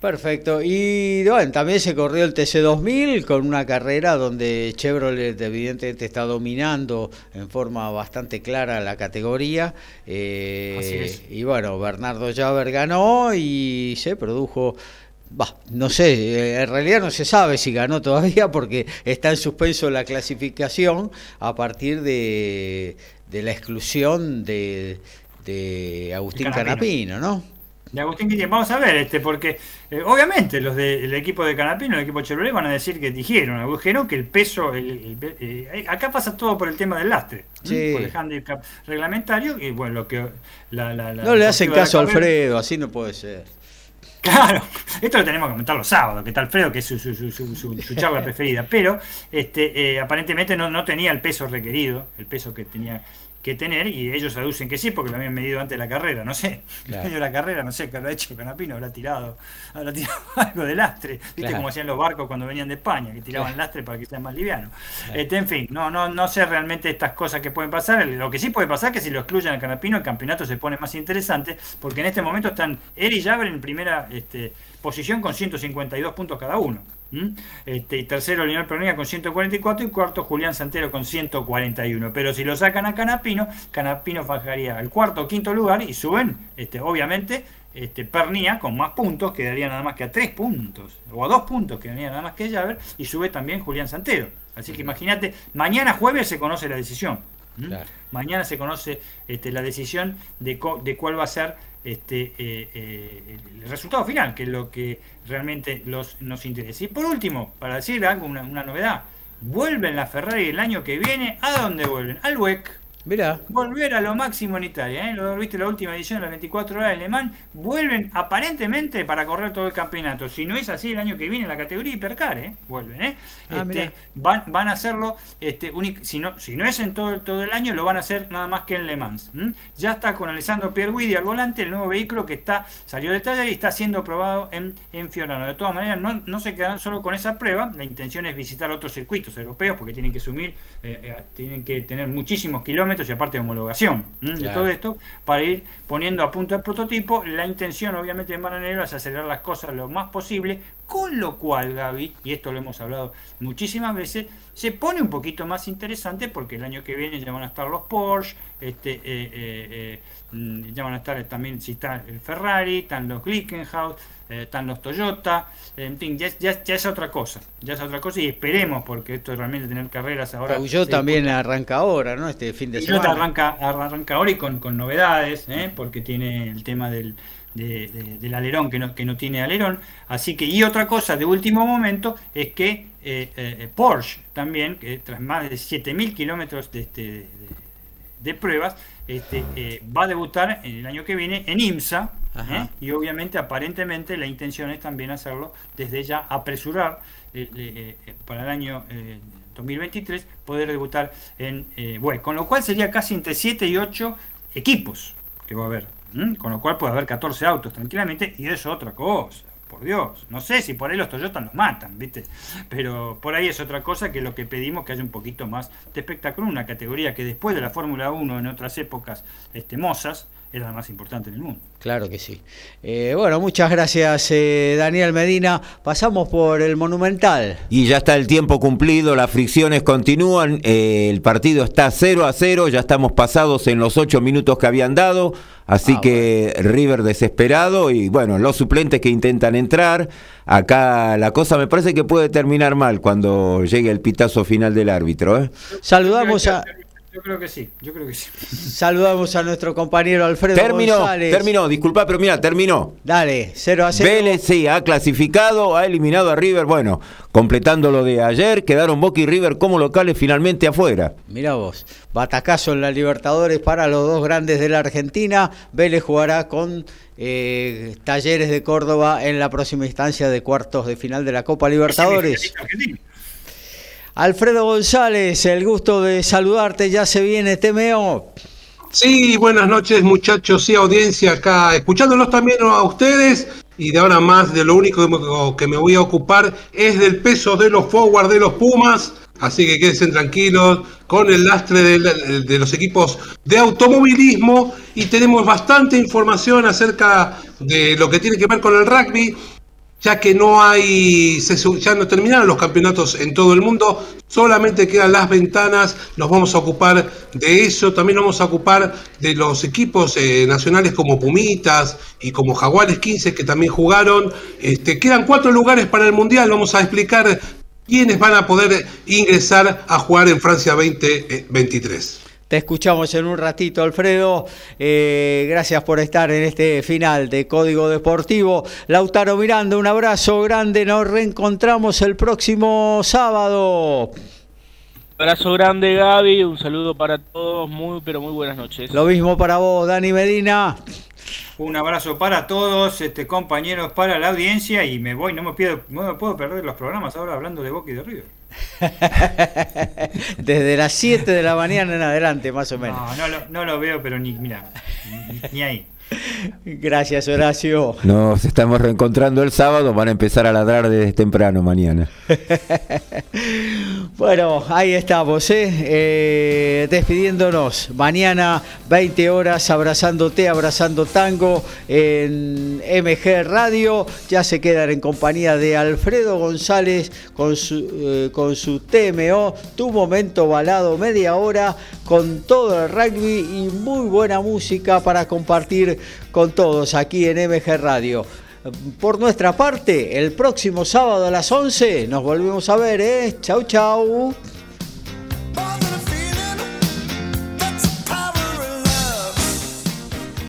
Perfecto. Y bueno, también se corrió el TC2000 con una carrera donde Chevrolet evidentemente está dominando en forma bastante clara la categoría. Eh, y bueno, Bernardo Javer ganó y se produjo... Bah, no sé, eh, en realidad no se sabe si ganó todavía [LAUGHS] porque está en suspenso la clasificación a partir de, de la exclusión de, de Agustín Canapino, ¿no? De Agustín Vamos a ver, este, porque eh, obviamente los del equipo de Canapino, el equipo Chevrolet, van a decir que dijeron, dijeron que el peso, eh, acá pasa todo por el tema del lastre, por el handicap reglamentario, y bueno, lo que no le hacen caso a Alfredo, así no puede ser. Claro, esto lo tenemos que comentar los sábados, que está Alfredo, que es su, su, su, su charla [LAUGHS] preferida, pero este, eh, aparentemente no, no tenía el peso requerido, el peso que tenía que tener y ellos aducen que sí porque lo habían medido antes de la carrera, no sé, [LAUGHS] claro. de la carrera, no sé qué habrá hecho Canapino, habrá tirado, habrá tirado [LAUGHS] algo de lastre, viste como hacían los barcos cuando venían de España, que tiraban lastre para que sea más liviano. Este, en fin, no, no, no sé realmente estas cosas que pueden pasar, lo que sí puede pasar es que si lo excluyen al Canapino el campeonato se pone más interesante, porque en este momento están él y Javer en primera este, posición con 152 puntos cada uno. Este, y tercero Lionel Peronía con 144 y cuarto Julián Santero con 141. Pero si lo sacan a Canapino, Canapino bajaría al cuarto o quinto lugar y suben, este, obviamente, este, Pernía con más puntos, quedaría nada más que a tres puntos, o a dos puntos, quedaría nada más que Javer, y sube también Julián Santero. Así que imagínate, mañana jueves se conoce la decisión. Mañana se conoce este, la decisión de, de cuál va a ser este, eh, eh, el resultado final, que es lo que realmente los, nos interesa. Y por último, para decir algo, una, novedad, vuelven la Ferrari el año que viene, ¿a dónde vuelven? Al WEC. Mira. Volver a lo máximo en Italia, ¿eh? Lo viste la última edición de las 24 horas de Le Mans. Vuelven aparentemente para correr todo el campeonato. Si no es así, el año que viene la categoría hipercar, ¿eh? Vuelven, ¿eh? Ah, Este, van, van a hacerlo, este, si, no, si no es en todo, todo el año, lo van a hacer nada más que en Le Mans. ¿m? Ya está con Alessandro Pierguidi al volante, el nuevo vehículo que está salió de taller y está siendo probado en, en Fiorano. De todas maneras, no, no se quedan solo con esa prueba. La intención es visitar otros circuitos europeos porque tienen que sumir, eh, eh, tienen que tener muchísimos kilómetros y aparte de homologación de todo esto para ir poniendo a punto el prototipo. La intención, obviamente, de Maranero es acelerar las cosas lo más posible, con lo cual, Gaby, y esto lo hemos hablado muchísimas veces, se pone un poquito más interesante porque el año que viene ya van a estar los Porsche, este, eh, eh, eh, ya van a estar también, si está el Ferrari, están los Glickenhaus, eh, están los Toyota, en fin, ya, es- ya, es- ya es otra cosa, ya es otra cosa y esperemos, porque esto es realmente tener carreras ahora. Peugeot también arranca ahora, ¿no? Este fin de semana. arranca, arranca ahora y con, con novedades, ¿eh? porque tiene el tema del, de- de- del alerón que no, que no tiene alerón. Así que, y otra cosa de último momento es que eh, eh, Porsche también, que tras más de 7.000 kilómetros de, este, de, de pruebas, este, eh, va a debutar en el año que viene en IMSA. ¿eh? Y obviamente, aparentemente, la intención es también hacerlo desde ya, apresurar eh, para el año eh, 2023, poder debutar en WEC. Con lo cual sería casi entre 7 y 8 equipos que va a haber. Con lo cual puede haber 14 autos tranquilamente y eso es otra cosa. Por Dios, no sé si por ahí los Toyota nos matan, ¿viste? Pero por ahí es otra cosa que lo que pedimos que haya un poquito más de espectáculo, una categoría que después de la Fórmula 1 en otras épocas este, mozas era la más importante en el mundo. Claro que sí. Eh, bueno, muchas gracias, eh, Daniel Medina. Pasamos por el Monumental. Y ya está el tiempo cumplido, las fricciones continúan, eh, el partido está 0 a 0, ya estamos pasados en los 8 minutos que habían dado, así Ah, que River desesperado y bueno, los suplentes que intentan entrar, acá la cosa me parece que puede terminar mal cuando llegue el pitazo final del árbitro. ¿eh? Saludamos a, Yo creo que sí, yo creo que sí. saludamos a nuestro compañero Alfredo Terminó, González. terminó, disculpa, pero mira, terminó. Dale, 0 a 0. Vélez sí, ha clasificado, ha eliminado a River, bueno, completando lo de ayer, quedaron Boca y River como locales finalmente afuera. Mira vos, batacazo en la Libertadores para los dos grandes de la Argentina. Vélez jugará con eh, Talleres de Córdoba en la próxima instancia de cuartos de final de la Copa Libertadores. Alfredo González, el gusto de saludarte, ya se viene TMO. Sí, buenas noches muchachos y audiencia acá, escuchándolos también a ustedes y de ahora más de lo único que me- voy a ocupar es del peso de los forward de los Pumas, así que quédense tranquilos con el lastre de los equipos de automovilismo y tenemos bastante información acerca de lo que tiene que ver con el rugby ya que no hay, ya no terminaron los campeonatos en todo el mundo, solamente quedan las ventanas, nos vamos a ocupar de eso, también vamos a ocupar de los equipos eh, nacionales como Pumitas y como Jaguares 15 que también jugaron, este, quedan cuatro lugares para el Mundial, vamos a explicar quiénes van a poder ingresar a jugar en Francia 2023. Te escuchamos en un ratito, Alfredo. Eh, gracias por estar en este final de Código Deportivo. Lautaro Miranda, un abrazo grande. Nos reencontramos el próximo sábado. Abrazo grande Gaby, un saludo para todos, muy pero muy buenas noches. Lo mismo para vos, Dani Medina. Un abrazo para todos, este compañeros, para la audiencia y me voy, no me, pido, no me puedo perder los programas ahora hablando de Boca y de River. [LAUGHS] Desde las 7 de la mañana en adelante, más o menos. No, lo, no lo veo, pero ni, mira, ni, ni ahí. Gracias, Horacio. Nos estamos reencontrando el sábado, van a empezar a ladrar desde temprano mañana. [LAUGHS] Bueno, ahí estamos, ¿eh? Eh, despidiéndonos. Mañana, 20 horas, abrazándote, abrazando tango en MG Radio. Ya se quedan en compañía de Alfredo González con su, eh, con su TMO, tu momento balado, media hora con todo el rugby y muy buena música para con todos aquí en MG Radio. Por nuestra parte, el próximo sábado a las 11 nos volvemos a ver, ¿eh? Chau, chau.